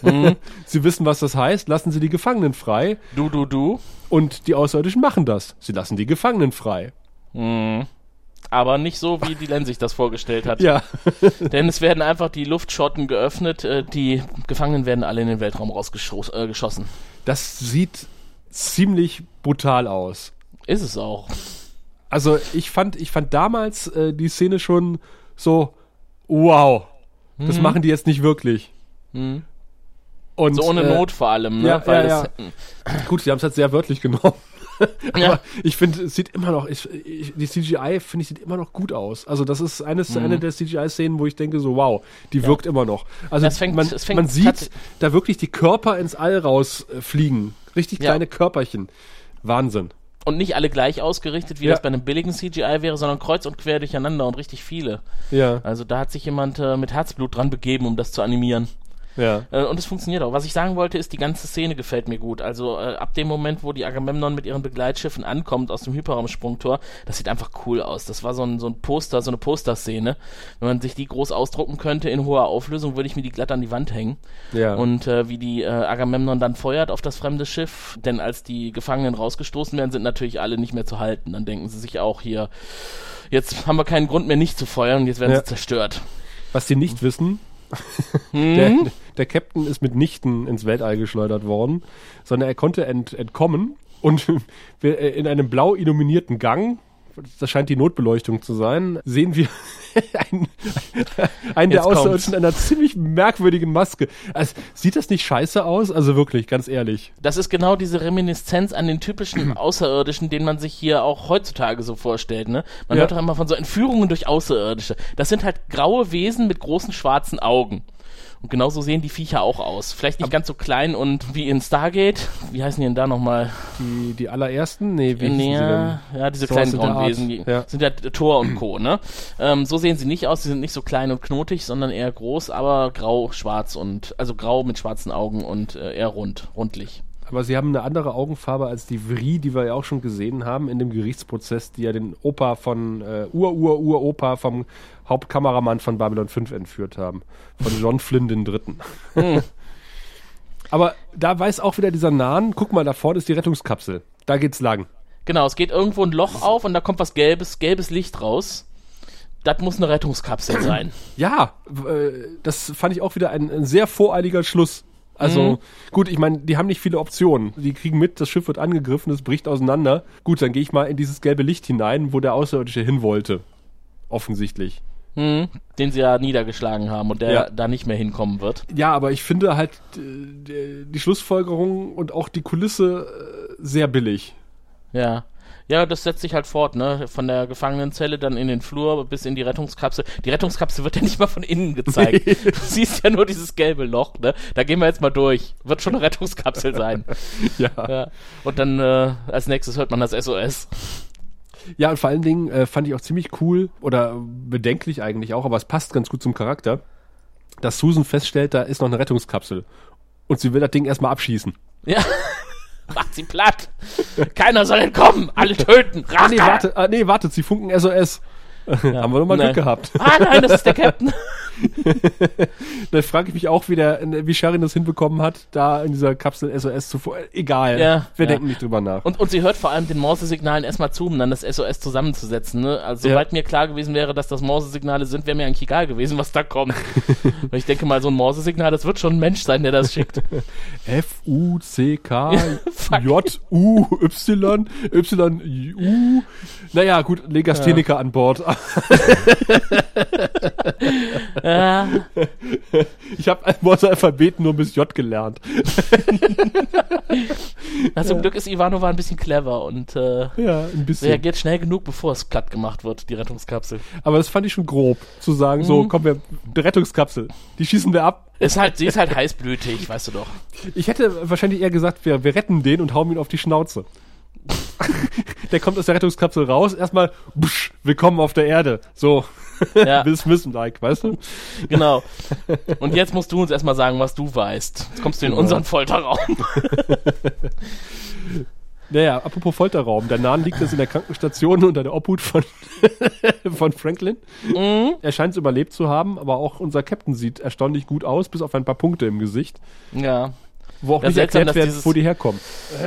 Sie wissen, was das heißt. Lassen Sie die Gefangenen frei. Du, du, du. Und die Außerirdischen machen das. Sie lassen die Gefangenen frei. Hm. Aber nicht so, wie die Len sich das vorgestellt hat. Ja. Denn es werden einfach die Luftschotten geöffnet, äh, die Gefangenen werden alle in den Weltraum rausgeschossen. Äh. Das sieht ziemlich brutal aus. Ist es auch. Also ich fand, ich fand damals äh, die Szene schon so, wow, das machen die jetzt nicht wirklich. Mhm. Und, So ohne äh, Not vor allem, ne? ja, Weil ja, das, Gut, sie haben es halt sehr wörtlich genommen. Aber Ja. ich finde, es sieht immer noch, ich, ich, die CGI, finde ich, sieht immer noch gut aus. Also das ist eines, eine der CGI-Szenen, wo ich denke so, wow, die wirkt immer noch. Also Es fängt- man, es fängt man sieht da wirklich die Körper ins All rausfliegen. Fliegen. Richtig Ja. kleine Körperchen. Wahnsinn. Und nicht alle gleich ausgerichtet, wie Ja. das bei einem billigen CGI wäre, sondern kreuz und quer durcheinander und richtig viele. Ja, Also da hat sich jemand äh, mit Herzblut dran begeben, um das zu animieren. Ja. Äh, und es funktioniert auch. Was ich sagen wollte, ist, die ganze Szene gefällt mir gut. Also äh, ab dem Moment, wo die Agamemnon mit ihren Begleitschiffen ankommt aus dem Hyperraumsprungtor, das sieht einfach cool aus. Das war so ein, so ein Poster, so eine Posterszene. Wenn man sich die groß ausdrucken könnte in hoher Auflösung, würde ich mir die glatt an die Wand hängen. Ja. Und äh, wie die äh, Agamemnon dann feuert auf das fremde Schiff, denn als die Gefangenen rausgestoßen werden, sind natürlich alle nicht mehr zu halten. Dann denken sie sich auch hier, jetzt haben wir keinen Grund mehr nicht zu feuern und jetzt werden Ja. sie zerstört. Was sie nicht wissen, Hm? der, der Captain ist mitnichten ins Weltall geschleudert worden, sondern er konnte ent, entkommen und äh, in einem blau illuminierten Gang, das scheint die Notbeleuchtung zu sein, sehen wir einen, einen der. Außerirdischen in einer ziemlich merkwürdigen Maske. Also, sieht das nicht scheiße aus? Also wirklich, ganz ehrlich. Das ist genau diese Reminiszenz an den typischen Außerirdischen, den man sich hier auch heutzutage so vorstellt. Ne? Man Ja. hört doch immer von so Entführungen durch Außerirdische. Das sind halt graue Wesen mit großen schwarzen Augen. Und genauso sehen die Viecher auch aus. Vielleicht nicht ganz so klein und wie in Stargate. Wie heißen die denn da nochmal? Die, die allerersten? Nee, wie Nee, sie ja, denn? ja, diese So kleinen aus der grauen Art. Wesen, die Ja. sind ja Tor und Co., ne? Ähm, so sehen sie nicht aus, sie sind nicht so klein und knotig, sondern eher groß, aber grau, schwarz und, also grau mit schwarzen Augen und äh, eher rund, rundlich. Aber sie haben eine andere Augenfarbe als die Vri, die wir ja auch schon gesehen haben in dem Gerichtsprozess, die ja den Opa von äh, Ur-Ur-Ur-Opa vom Hauptkameramann von Babylon 5 entführt haben. Von John Flynn den Dritten. Aber da weiß auch wieder dieser Nahen, guck mal, da vorne ist die Rettungskapsel. Da geht's lang. Genau, es geht irgendwo ein Loch auf und da kommt was gelbes, gelbes Licht raus. Das muss eine Rettungskapsel sein. Ja, äh, das fand ich auch wieder ein, ein sehr voreiliger Schluss. Also Mhm. gut, ich meine, die haben nicht viele Optionen. Die kriegen mit, das Schiff wird angegriffen, es bricht auseinander. Gut, dann gehe ich mal in dieses gelbe Licht hinein, wo der Außerirdische hin wollte. offensichtlich. Hm, den sie ja niedergeschlagen haben und der Ja. da nicht mehr hinkommen wird. Ja, aber ich finde halt äh, die Schlussfolgerung und auch die Kulisse äh, sehr billig. Ja. Ja, das setzt sich halt fort, ne? Von der Gefangenenzelle dann in den Flur bis in die Rettungskapsel. Die Rettungskapsel wird ja nicht mal von innen gezeigt. Du siehst ja nur dieses gelbe Loch, ne? Da gehen wir jetzt mal durch. Wird schon eine Rettungskapsel sein. Ja. Ja. Und dann äh, als nächstes hört man das SOS. Ja, und vor allen Dingen äh, fand ich auch ziemlich cool oder bedenklich eigentlich auch, aber es passt ganz gut zum Charakter, dass Susan feststellt, da ist noch eine Rettungskapsel. Und sie will das Ding erstmal abschießen. Ja. Macht sie platt. Keiner soll entkommen. Alle töten. Ah, nee, Rache. warte, ah, nee, wartet, sie funken SOS. Haben wir doch mal Nee. Glück gehabt. Ah nein, das ist der Captain. Da frage ich mich auch, wie, der, wie Sharon das hinbekommen hat, da in dieser Kapsel SOS zu fu- Egal. Ja, wir ja. denken nicht drüber nach. Und, und sie hört vor allem den Morsesignalen erstmal zu, um dann das SOS zusammenzusetzen. Ne? Also Ja. sobald mir klar gewesen wäre, dass das Morsesignale sind, wäre mir eigentlich egal gewesen, was da kommt. Weil ich denke mal, so ein Morsesignal, das wird schon ein Mensch sein, der das schickt. F-U-C-K Fuck. J-U-Y Y-U. Naja, gut, Legastheniker an Bord. Ja, Ich habe ein Morse-Alphabet nur bis J gelernt. na, zum Glück ist Ivanova ein bisschen clever und äh, Ja, ein bisschen. reagiert schnell genug, bevor es platt gemacht wird, die Rettungskapsel. Aber das fand ich schon grob, zu sagen, Mhm. so, komm, wir, die Rettungskapsel, die schießen wir ab. Ist halt, sie ist halt heißblütig, weißt du doch. Ich hätte wahrscheinlich eher gesagt, wir, wir retten den und hauen ihn auf die Schnauze. der kommt aus der Rettungskapsel raus, erstmal, willkommen auf der Erde. So, Ja, Will Smith-like, weißt du? genau. Und jetzt musst du uns erstmal sagen, was du weißt. Jetzt kommst du in Genau. unseren Folterraum. Naja, apropos Folterraum. Der Nahen liegt jetzt in der Krankenstation unter der Obhut von, von Franklin. Mhm. Er scheint es überlebt zu haben, aber auch unser Captain sieht erstaunlich gut aus, bis auf ein paar Punkte im Gesicht, Ja. Wo auch Ja, nicht seltsam, erklärt wird, wo die herkommen.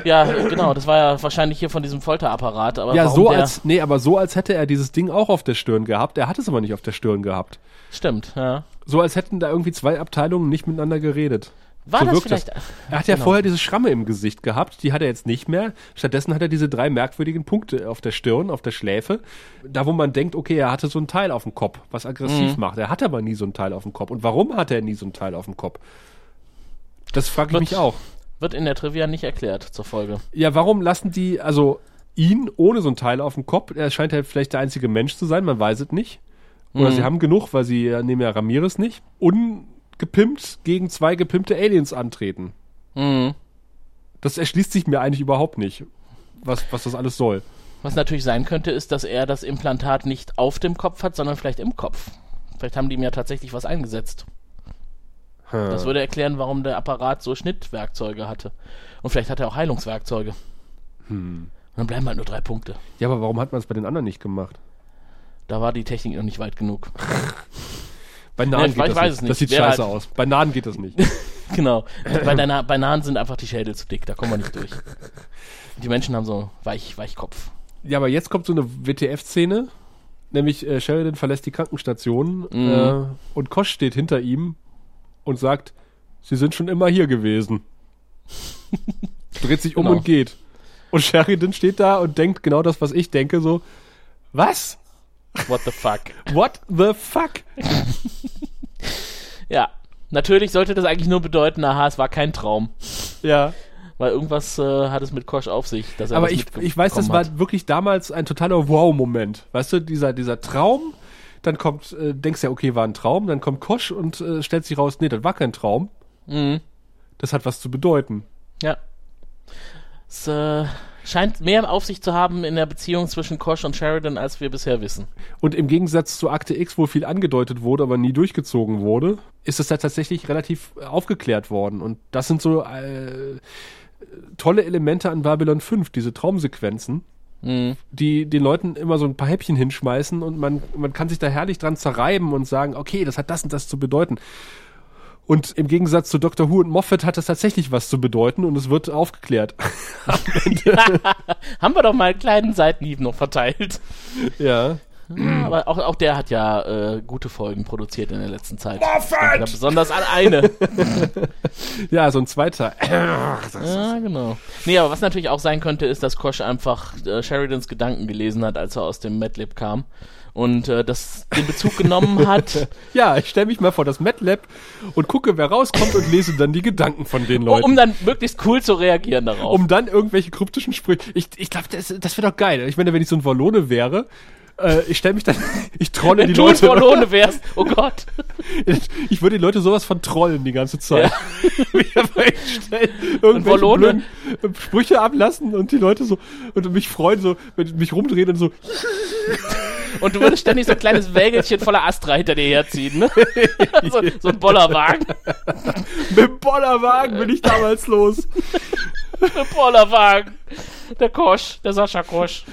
Ja, genau, das war ja wahrscheinlich hier von diesem Folterapparat. Aber Ja, so als, nee, aber so als hätte er dieses Ding auch auf der Stirn gehabt. Er hat es aber nicht auf der Stirn gehabt. Stimmt, ja. So als hätten da irgendwie zwei Abteilungen nicht miteinander geredet. War so das vielleicht. Das. Er hat ja Genau. vorher diese Schramme im Gesicht gehabt, die hat er jetzt nicht mehr. Stattdessen hat er diese drei merkwürdigen Punkte auf der Stirn, auf der Schläfe. Da, wo man denkt, okay, er hatte so ein Teil auf dem Kopf, was aggressiv Mhm. macht. Er hatte aber nie so ein Teil auf dem Kopf. Und warum hat er nie so ein Teil auf dem Kopf? Das frage ich Wird- mich auch. Wird in der Trivia nicht erklärt zur Folge. Ja, warum lassen die, also ihn ohne so ein Teil auf dem Kopf? Er scheint ja vielleicht der einzige Mensch zu sein, man weiß es nicht. Oder Mhm. sie haben genug, weil sie nehmen ja Ramirez nicht. Ungepimpt gegen zwei gepimpte Aliens antreten. Mhm. Das erschließt sich mir eigentlich überhaupt nicht, was, was das alles soll. Was natürlich sein könnte, ist, dass er das Implantat nicht auf dem Kopf hat, sondern vielleicht im Kopf. Vielleicht haben die ihm ja tatsächlich was eingesetzt. Das würde erklären, warum der Apparat so Schnittwerkzeuge hatte. Und vielleicht hat er auch Heilungswerkzeuge. Hm. Und dann bleiben halt nur drei Punkte. Ja, aber warum hat man es bei den anderen nicht gemacht? Da war die Technik noch nicht weit genug. Bei Nahen ich geht das weiß nicht. nicht. Das sieht scheiße halt- aus. Bei Nahen geht das nicht. genau. Bei, der Na bei Nahen sind einfach die Schädel zu dick, da kommen wir nicht durch. Die Menschen haben so weich, Weichkopf. ja, aber jetzt kommt so eine WTF-Szene, nämlich äh, Sheridan verlässt die Krankenstation Mhm. äh, und Kosch steht hinter ihm und sagt, sie sind schon immer hier gewesen. Dreht sich um Genau. und geht. Und Sheridan steht da und denkt genau das, was ich denke, so, was? What the fuck? What the fuck? Ja, natürlich sollte das eigentlich nur bedeuten, aha, es war kein Traum. Ja. Weil irgendwas äh, hat es mit Kosch auf sich. Dass er Aber ich, ich weiß, das mitbekommen war wirklich damals ein totaler Wow-Moment. Weißt du, dieser, dieser Traum, dann kommt, äh, denkst ja, okay, war ein Traum, dann kommt Kosch und äh, stellt sich raus, nee, das war kein Traum. Mhm. Das hat was zu bedeuten. Ja. Es äh, scheint mehr auf sich zu haben in der Beziehung zwischen Kosch und Sheridan, als wir bisher wissen. Und im Gegensatz zu Akte X, wo viel angedeutet wurde, aber nie durchgezogen wurde, ist es da tatsächlich relativ äh, aufgeklärt worden. Und das sind so äh, tolle Elemente an Babylon 5, diese Traumsequenzen, Mhm. die den Leuten immer so ein paar Häppchen hinschmeißen und man, man kann sich da herrlich dran zerreiben und sagen, okay, das hat das und das zu bedeuten. Und im Gegensatz zu Dr. Who und Moffat hat das tatsächlich was zu bedeuten und es wird aufgeklärt. Haben wir doch mal einen kleinen Seitenhieb noch verteilt. ja. Ja, aber auch, auch der hat ja äh, gute Folgen produziert in der letzten Zeit. Da besonders an eine. Ja, so ein zweiter. ja, genau. Nee, aber was natürlich auch sein könnte, ist, dass Kosch einfach äh, Sheridans Gedanken gelesen hat, als er aus dem MadLib kam. Und äh, das den Bezug genommen hat, Ja, ich stelle mich mal vor das MATLAB und gucke, wer rauskommt und lese dann die Gedanken von den Leuten. um dann möglichst cool zu reagieren darauf. um dann irgendwelche kryptischen Sprüche. Ich, ich glaube, das, das wäre doch geil. Ich meine, wenn ich so ein Wallone wäre, äh, ich stelle mich dann, ich trolle Wenn die du Leute. Wallone wärst, oh Gott. Ich würde die Leute sowas von trollen die ganze Zeit. Einfach hinstellen, irgendwelche blöden Sprüche ablassen und die Leute so und mich freuen, so, wenn mich rumdrehen und so. Und du würdest ständig so ein kleines Wägelchen voller Astra hinter dir herziehen, ne? so, so ein Bollerwagen. Mit dem Bollerwagen bin ich damals los. Ein Bollerwagen. Der Kosch, der Sascha Kosch.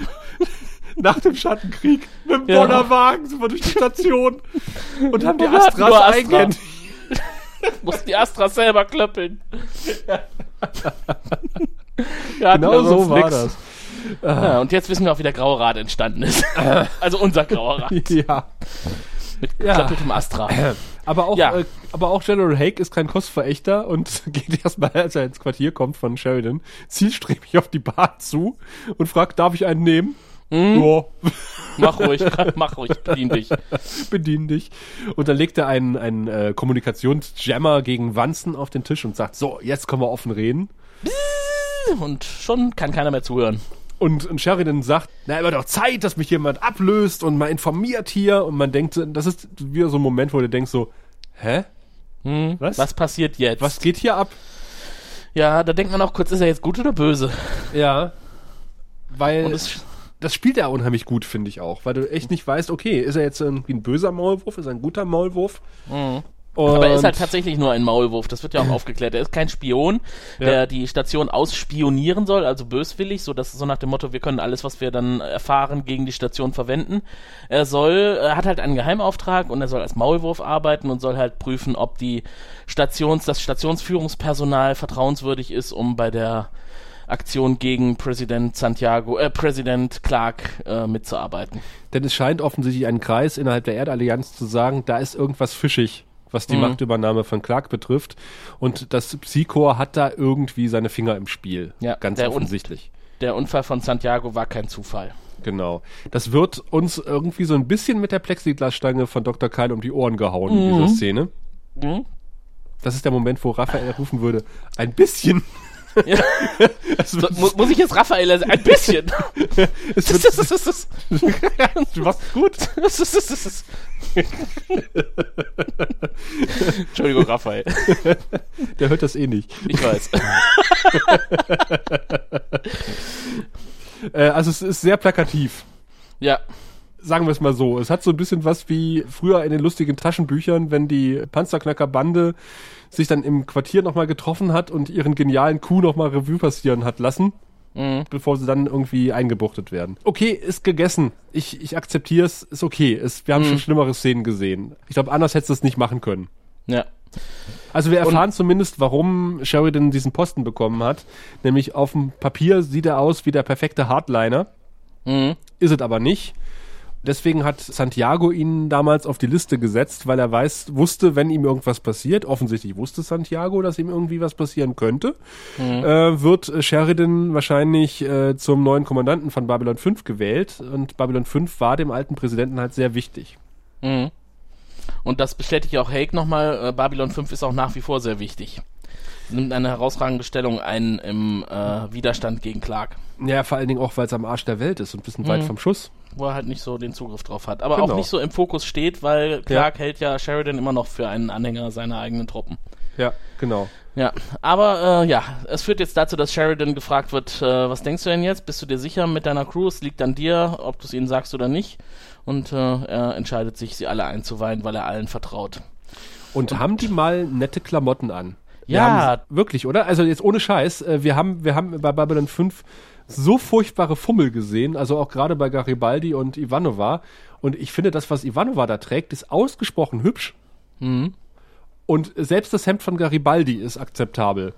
Nach dem Schattenkrieg. Mit dem Ja. Bollerwagen sind wir durch die Station und haben die Astras Astra. eingehändigt. Mussten die Astra selber klöppeln. ja, Genau so war das. Ja, und jetzt wissen wir auch, wie der Graue Rat entstanden ist. also unser Grauer Rat. Ja. Mit Ja. geklöppeltem Astra. Aber auch, Ja. äh, aber auch General Hake ist kein Kostverächter und geht erstmal, als er ins Quartier kommt von Sheridan, zielstrebig auf die Bar zu und fragt, darf ich einen nehmen? Mhm. Ja, Mach ruhig, mach ruhig, bedien dich. bedien dich. Und dann legt er einen, einen äh, Kommunikationsjammer gegen Wanzen auf den Tisch und sagt, so, jetzt können wir offen reden. Und schon kann keiner mehr zuhören. Und, und Sheridan sagt, na, wird doch Zeit, dass mich jemand ablöst und mal informiert hier. Und man denkt, das ist wieder so ein Moment, wo du denkst so, hä? Hm, Was? was passiert jetzt? Was geht hier ab? Ja, da denkt man auch kurz, ist er jetzt gut oder böse? Ja. Weil Und es, das spielt er unheimlich gut, finde ich auch. Weil du echt nicht weißt, okay, ist er jetzt irgendwie ein böser Maulwurf, ist er ein guter Maulwurf? Und Mhm. aber er ist halt tatsächlich nur ein Maulwurf, das wird ja auch aufgeklärt. Er ist kein Spion, der Ja. die Station ausspionieren soll, also böswillig, so dass so nach dem Motto, wir können alles, was wir dann erfahren, gegen die Station verwenden. Er soll, er hat halt einen Geheimauftrag und er soll als Maulwurf arbeiten und soll halt prüfen, ob die Stations, das Stationsführungspersonal vertrauenswürdig ist, um bei der Aktion gegen Präsident Santiago, äh, Präsident Clark äh, mitzuarbeiten. Denn es scheint offensichtlich einen Kreis innerhalb der Erdallianz zu sagen, da ist irgendwas fischig, was die Mhm. Machtübernahme von Clark betrifft. Und das Psychor hat da irgendwie seine Finger im Spiel. Ja, ganz der un- offensichtlich. Der Unfall von Santiago war kein Zufall. Genau. Das wird uns irgendwie so ein bisschen mit der Plexiglasstange von Dr. Kyle um die Ohren gehauen, Mhm. diese Szene. Mhm. Das ist der Moment, wo Raphael rufen würde, ein bisschen. Ja. So, muss ich jetzt Raphael erse- ein bisschen? Das, wird, das, das, das, du machst gut. das, das, das, das, das. Entschuldigung, Raphael. Der hört das eh nicht. Ich weiß. Äh, also es ist sehr plakativ. Ja. Sagen wir es mal so. Es hat so ein bisschen was wie früher in den lustigen Taschenbüchern, wenn die Panzerknackerbande sich dann im Quartier nochmal getroffen hat und ihren genialen Coup nochmal Revue passieren hat lassen, Mhm. bevor sie dann irgendwie eingebuchtet werden. Okay, ist gegessen. Ich, ich akzeptiere es, ist okay. Es, wir haben schon schlimmere Szenen gesehen. Ich glaube, anders hättest du es nicht machen können. Ja. Also wir erfahren zumindest, warum Sheridan diesen Posten bekommen hat. Nämlich auf dem Papier sieht er aus wie der perfekte Hardliner. Mhm. Ist es aber nicht. Deswegen hat Santiago ihn damals auf die Liste gesetzt, weil er weiß, wusste, wenn ihm irgendwas passiert, offensichtlich wusste Santiago, dass ihm irgendwie was passieren könnte, äh, wird Sheridan wahrscheinlich äh, zum neuen Kommandanten von Babylon 5 gewählt. Und Babylon 5 war dem alten Präsidenten halt sehr wichtig. Mhm. Und das bestätigt auch Hake nochmal. Äh, Babylon 5 ist auch nach wie vor sehr wichtig. Nimmt eine herausragende Stellung ein im äh, Widerstand gegen Clark. Ja, vor allen Dingen auch, weil es am Arsch der Welt ist und ein bisschen weit vom Schuss. wo er halt nicht so den Zugriff drauf hat. Aber Genau. auch nicht so im Fokus steht, weil Clark hält ja Sheridan immer noch für einen Anhänger seiner eigenen Truppen. Ja, genau. Ja, aber äh, ja, es führt jetzt dazu, dass Sheridan gefragt wird, äh, was denkst du denn jetzt? Bist du dir sicher mit deiner Crew? Es liegt an dir, ob du es ihnen sagst oder nicht. Und äh, er entscheidet sich, sie alle einzuweihen, weil er allen vertraut. Und haben die mal nette Klamotten an? Wir Ja. haben, wirklich, oder? Also jetzt ohne Scheiß, äh, wir haben, wir haben bei Babylon 5 so furchtbare Fummel gesehen, also auch gerade bei Garibaldi und Ivanova. Und ich finde, das, was Ivanova da trägt, ist ausgesprochen hübsch. Mhm. Und selbst das Hemd von Garibaldi ist akzeptabel.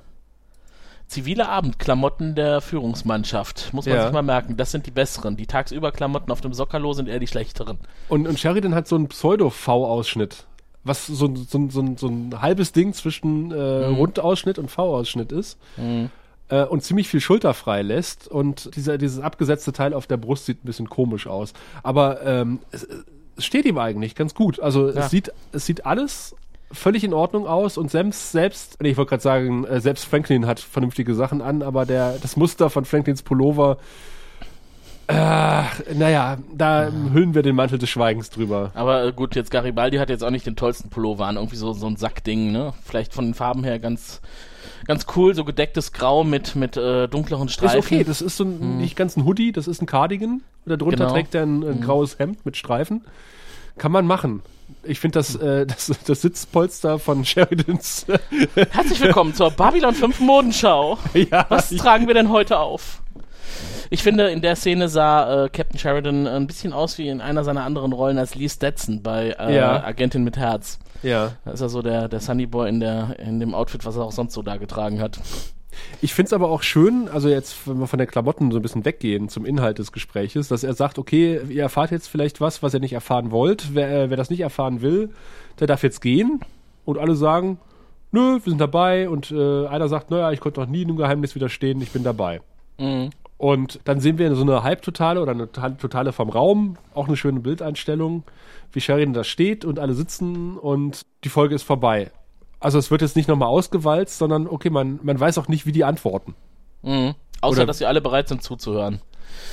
Zivile Abendklamotten der Führungsmannschaft, muss man Ja. sich mal merken. Das sind die besseren. Die Tagsüberklamotten auf dem Sockerlo sind eher die schlechteren. Und, und Sheridan hat so einen Pseudo-V-Ausschnitt. Was so, ein- so, so, so ein halbes Ding zwischen äh, Rundausschnitt und V-Ausschnitt ist. Äh, und ziemlich viel Schulter frei lässt. Und dieser, dieses abgesetzte Teil auf der Brust sieht ein bisschen komisch aus. Aber ähm, es, es steht ihm eigentlich ganz gut. Also Ja. es, sieht, es sieht alles völlig in Ordnung aus und selbst, selbst nee, ich wollte gerade sagen, äh, selbst Franklin hat vernünftige Sachen an, aber der, das Muster von Franklins Pullover äh, naja, da hüllen wir den Mantel des Schweigens drüber. Aber äh, gut, jetzt Garibaldi hat jetzt auch nicht den tollsten Pullover an, irgendwie so, so ein Sackding, ne? Vielleicht von den Farben her ganz, ganz cool, so gedecktes Grau mit, mit äh, dunkleren Streifen. Ist okay, das ist so ein, nicht ganz ein Hoodie, das ist ein Cardigan. Und darunter Genau. trägt er ein, ein graues Hemd mit Streifen. Kann man machen. Ich finde das, äh, das, das Sitzpolster von Sheridans. Herzlich willkommen zur Babylon 5 Modenschau. ja, Was tragen wir denn heute auf? Ich finde, in der Szene sah äh, Captain Sheridan ein bisschen aus wie in einer seiner anderen Rollen als Lee Stetson bei äh, Ja. Agentin mit Herz. ja. Da ist er so der, der Sunny Boy in, der, in dem Outfit, was er auch sonst so da getragen hat. Ich finde es aber auch schön, also jetzt, wenn wir von der Klamotten so ein bisschen weggehen zum Inhalt des Gespräches, dass er sagt, okay, ihr erfahrt jetzt vielleicht was, was ihr nicht erfahren wollt. Wer, äh, wer das nicht erfahren will, der darf jetzt gehen. Und alle sagen, nö, wir sind dabei. Und äh, einer sagt, naja, ich konnte noch nie einem Geheimnis widerstehen, ich bin dabei. Mhm. Und dann sehen wir so eine Halbtotale oder eine Total- Totale vom Raum, auch eine schöne Bildeinstellung, wie Sheridan da steht und alle sitzen und die Folge ist vorbei. Also es wird jetzt nicht nochmal ausgewalzt, sondern okay, man, man weiß auch nicht, wie die antworten. Mhm. Außer, Oder- dass sie alle bereit sind zuzuhören.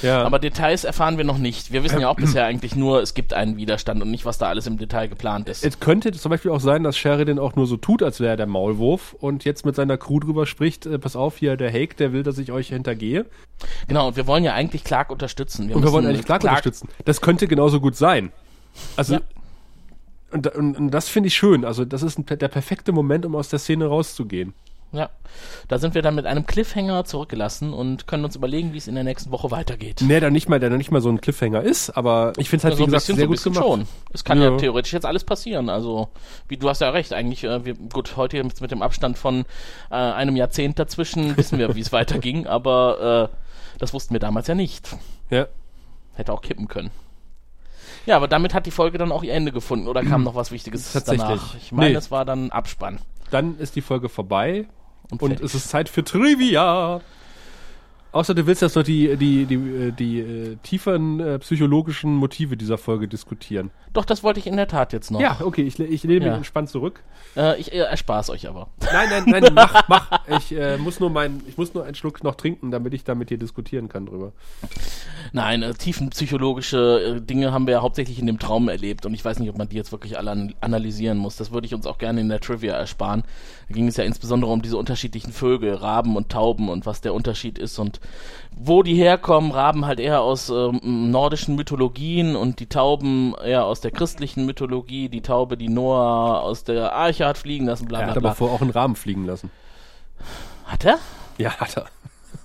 Ja. Aber Details erfahren wir noch nicht. Wir wissen ja auch bisher eigentlich nur, es gibt einen Widerstand und nicht, was da alles im Detail geplant ist. es könnte zum Beispiel auch sein, dass Sheridan auch nur so tut, als wäre er der Maulwurf und jetzt mit seiner Crew drüber spricht, äh, pass auf, hier der Hake, der will, dass ich euch hintergehe. Genau, und wir wollen ja eigentlich Clark unterstützen. Und wir wollen eigentlich Clark, unterstützen. Das könnte genauso gut sein. Also, Ja. und, und, und das finde ich schön. Also, das ist ein, der perfekte Moment, um aus der Szene rauszugehen. Ja, da sind wir dann mit einem Cliffhanger zurückgelassen und können uns überlegen, wie es in der nächsten Woche weitergeht. Nee, der nicht mal, der nicht mal so ein Cliffhanger ist, aber ich finde es halt, Also wie gesagt, sehr so gut bisschen gemacht. schon. Es kann ja. Ja. theoretisch jetzt alles passieren. Also, wie du hast ja recht, eigentlich, äh, wir, gut, heute jetzt mit dem Abstand von äh, einem Jahrzehnt dazwischen wissen wir, wie es weiterging, aber äh, das wussten wir damals ja nicht. Ja. Hätte auch kippen können. Ja, aber damit hat die Folge dann auch ihr Ende gefunden. Oder kam noch was Wichtiges Tatsächlich. danach? Ich meine, Nee. es war dann Abspann. Dann ist die Folge vorbei Und, und es ist Zeit für Trivia. Außer du willst jetzt noch die, die, die, äh, die äh, tieferen äh, psychologischen Motive dieser Folge diskutieren. Doch, das wollte ich in der Tat jetzt noch. Ja, okay, ich, ich lehne Ja. mich entspannt zurück. Äh, ich äh, erspare es euch aber. Nein, nein, nein, mach, mach. Ich äh, muss nur mein, ich muss nur einen Schluck noch trinken, damit ich da mit dir diskutieren kann drüber. Nein, äh, tiefenpsychologische äh, Dinge haben wir ja hauptsächlich in dem Traum erlebt und ich weiß nicht, ob man die jetzt wirklich alle an analysieren muss. Das würde ich uns auch gerne in der Trivia ersparen. Da ging es ja insbesondere um diese unterschiedlichen Vögel, Raben und Tauben und was der Unterschied ist und wo die herkommen. Raben halt eher aus ähm, nordischen Mythologien und die Tauben eher aus der christlichen Mythologie. Die Taube, die Noah aus der Arche hat fliegen lassen, bla Er bla hat bla. aber vorher auch einen Rahmen fliegen lassen. Hat er? Ja, hat er.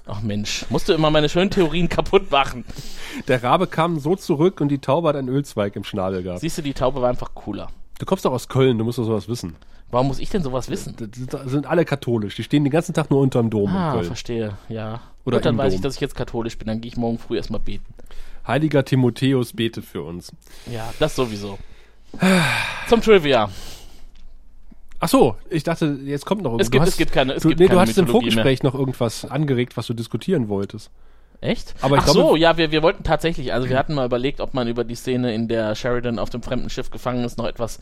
Ach Mensch, musst du immer meine schönen Theorien kaputt machen. Der Rabe kam so zurück und die Taube hat einen Ölzweig im Schnabel gehabt. Siehst du, die Taube war einfach cooler. Du kommst doch aus Köln, du musst doch sowas wissen. Warum muss ich denn sowas wissen? Die sind- alle katholisch. Die stehen den ganzen Tag nur unterm Dom in Ah, Köln. verstehe, ja. Oder Gut, dann weiß Dom. ich, dass ich jetzt katholisch bin. Dann gehe ich morgen früh erstmal beten. Heiliger Timotheus betet für uns. Ja, das sowieso. Zum Trivia. Ach so, ich dachte, jetzt kommt noch irgendwas. Es gibt- Du es gibt keine- es du, gibt nee, keine du hattest im Vorgespräch noch irgendwas angeregt, was du diskutieren wolltest. Echt? Aber ich Ach so, glaube- ja, wir, wir wollten tatsächlich, also wir hatten mal überlegt, ob man über die Szene, in der Sheridan auf dem fremden Schiff gefangen ist, noch etwas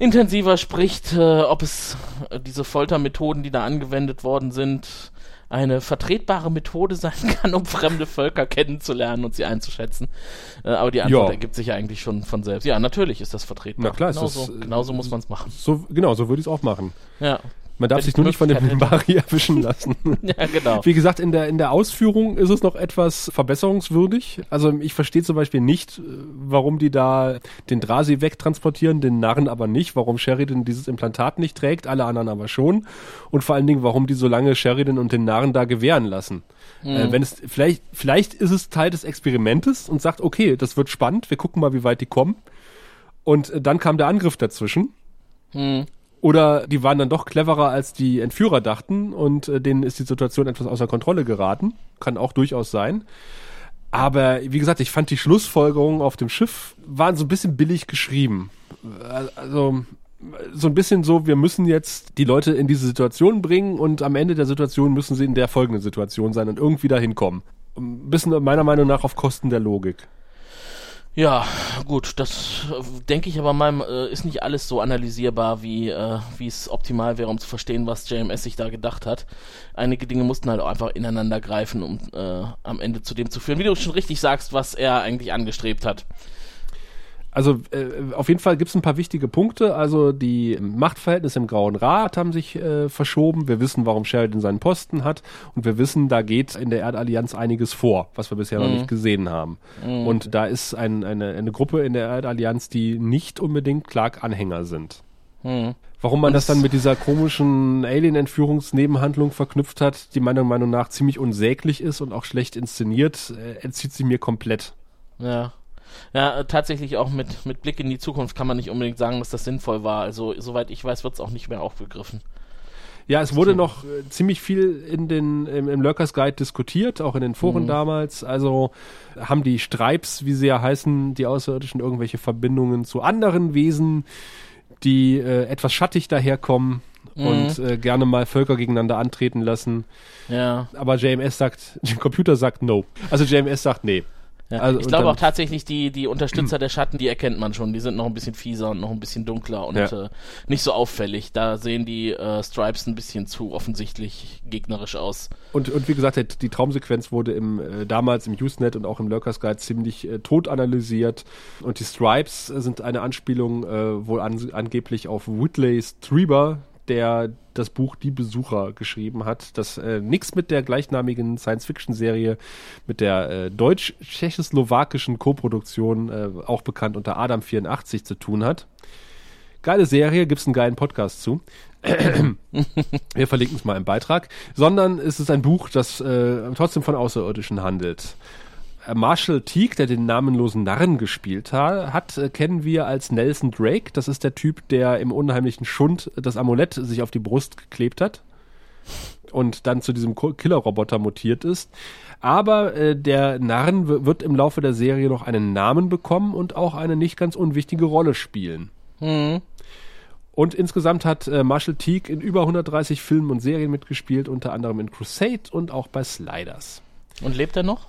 intensiver spricht, äh, ob es äh, diese Foltermethoden, die da angewendet worden sind, eine vertretbare Methode sein kann, um fremde Völker kennenzulernen und sie einzuschätzen. Äh, aber die Antwort Ja. ergibt sich ja eigentlich schon von selbst. Ja, natürlich ist das vertretbar. Na klar ist genauso, das, äh, genauso muss man es machen. So, genau, so würde ich es auch machen. Ja. Man darf sich nur nicht von dem Mimbari erwischen lassen. ja, genau. Wie gesagt, in der, in der Ausführung ist es noch etwas verbesserungswürdig. Also ich verstehe zum Beispiel nicht, äh, warum die da den Drasi wegtransportieren, den Narren aber nicht, warum Sheridan dieses Implantat nicht trägt, alle anderen aber schon. Und vor allen Dingen, warum die so lange Sheridan und den Narren da gewähren lassen. Äh, wenn es, vielleicht, vielleicht ist es Teil des Experimentes und sagt, okay, das wird spannend, wir gucken mal, wie weit die kommen. Und äh, dann kam der Angriff dazwischen. Hm. Oder die waren dann doch cleverer, als die Entführer dachten und äh, denen ist die Situation etwas außer Kontrolle geraten. Kann auch durchaus sein. Aber wie gesagt, ich fand die Schlussfolgerungen auf dem Schiff waren so ein bisschen billig geschrieben. Also so ein bisschen so, wir müssen jetzt die Leute in diese Situation bringen und am Ende der Situation müssen sie in der folgenden Situation sein und irgendwie dahin kommen. Ein bisschen meiner Meinung nach auf Kosten der Logik. Ja, gut, das äh, denke ich aber mal, äh, ist nicht alles so analysierbar, wie äh, wie es optimal wäre, um zu verstehen, was JMS sich da gedacht hat. Einige Dinge mussten halt auch einfach ineinander greifen, um äh, am Ende zu dem zu führen, wie du schon richtig sagst, was er eigentlich angestrebt hat. Also äh, auf jeden Fall gibt es ein paar wichtige Punkte. Also die Machtverhältnisse im Grauen Rat haben sich äh, verschoben. Wir wissen, warum Sheridan seinen Posten hat. Und wir wissen, da geht in der Erdallianz einiges vor, was wir bisher mhm. noch nicht gesehen haben. Mhm. Und da ist ein, eine, eine Gruppe in der Erdallianz, die nicht unbedingt Clark-Anhänger sind. Mhm. Warum man das dann mit dieser komischen Alien-Entführungsnebenhandlung verknüpft hat, die meiner Meinung nach ziemlich unsäglich ist und auch schlecht inszeniert, äh, entzieht sie mir komplett. Ja. Ja, tatsächlich auch mit, mit Blick in die Zukunft kann man nicht unbedingt sagen, dass das sinnvoll war. Also, soweit ich weiß, wird es auch nicht mehr aufgegriffen. Ja, es wurde noch äh, ziemlich viel in den, im, im Lurkers Guide diskutiert, auch in den Foren mhm. damals. Also haben die Stripes, wie sie ja heißen, die Außerirdischen irgendwelche Verbindungen zu anderen Wesen, die äh, etwas schattig daherkommen mhm. und äh, gerne mal Völker gegeneinander antreten lassen. Ja. Aber JMS sagt, der Computer sagt no. Also JMS sagt nee. Ja. Also, ich glaube auch tatsächlich, die, die Unterstützer der Schatten, die erkennt man schon. Die sind noch ein bisschen fieser und noch ein bisschen dunkler und ja. äh, nicht so auffällig. Da sehen die äh, Stripes ein bisschen zu offensichtlich gegnerisch aus. Und, und wie gesagt, die Traumsequenz wurde im, äh, damals im Usenet und auch im Lurkers Guide ziemlich äh, tot analysiert. Und die Stripes sind eine Anspielung äh, wohl an, angeblich auf Whitley Strieber, der das Buch Die Besucher geschrieben hat, das äh, nichts mit der gleichnamigen Science-Fiction-Serie, mit der äh, deutsch-tschechoslowakischen Koproduktion, äh, auch bekannt unter Adam 84, zu tun hat. Geile Serie, gibt's einen geilen Podcast zu. Wir verlinken es mal im Beitrag. Sondern es ist ein Buch, das äh, trotzdem von Außerirdischen handelt. Äh, Marshall Teague, der den namenlosen Narren gespielt hat, hat äh, kennen wir als Nelson Drake. Das ist der Typ, der im unheimlichen Schund das Amulett sich auf die Brust geklebt hat und dann zu diesem Killerroboter mutiert ist. Aber äh, der Narren wird im Laufe der Serie noch einen Namen bekommen und auch eine nicht ganz unwichtige Rolle spielen. Mhm. Und insgesamt hat äh, Marshall Teague in über 130 Filmen und Serien mitgespielt, unter anderem in Crusade und auch bei Sliders. Und lebt er noch?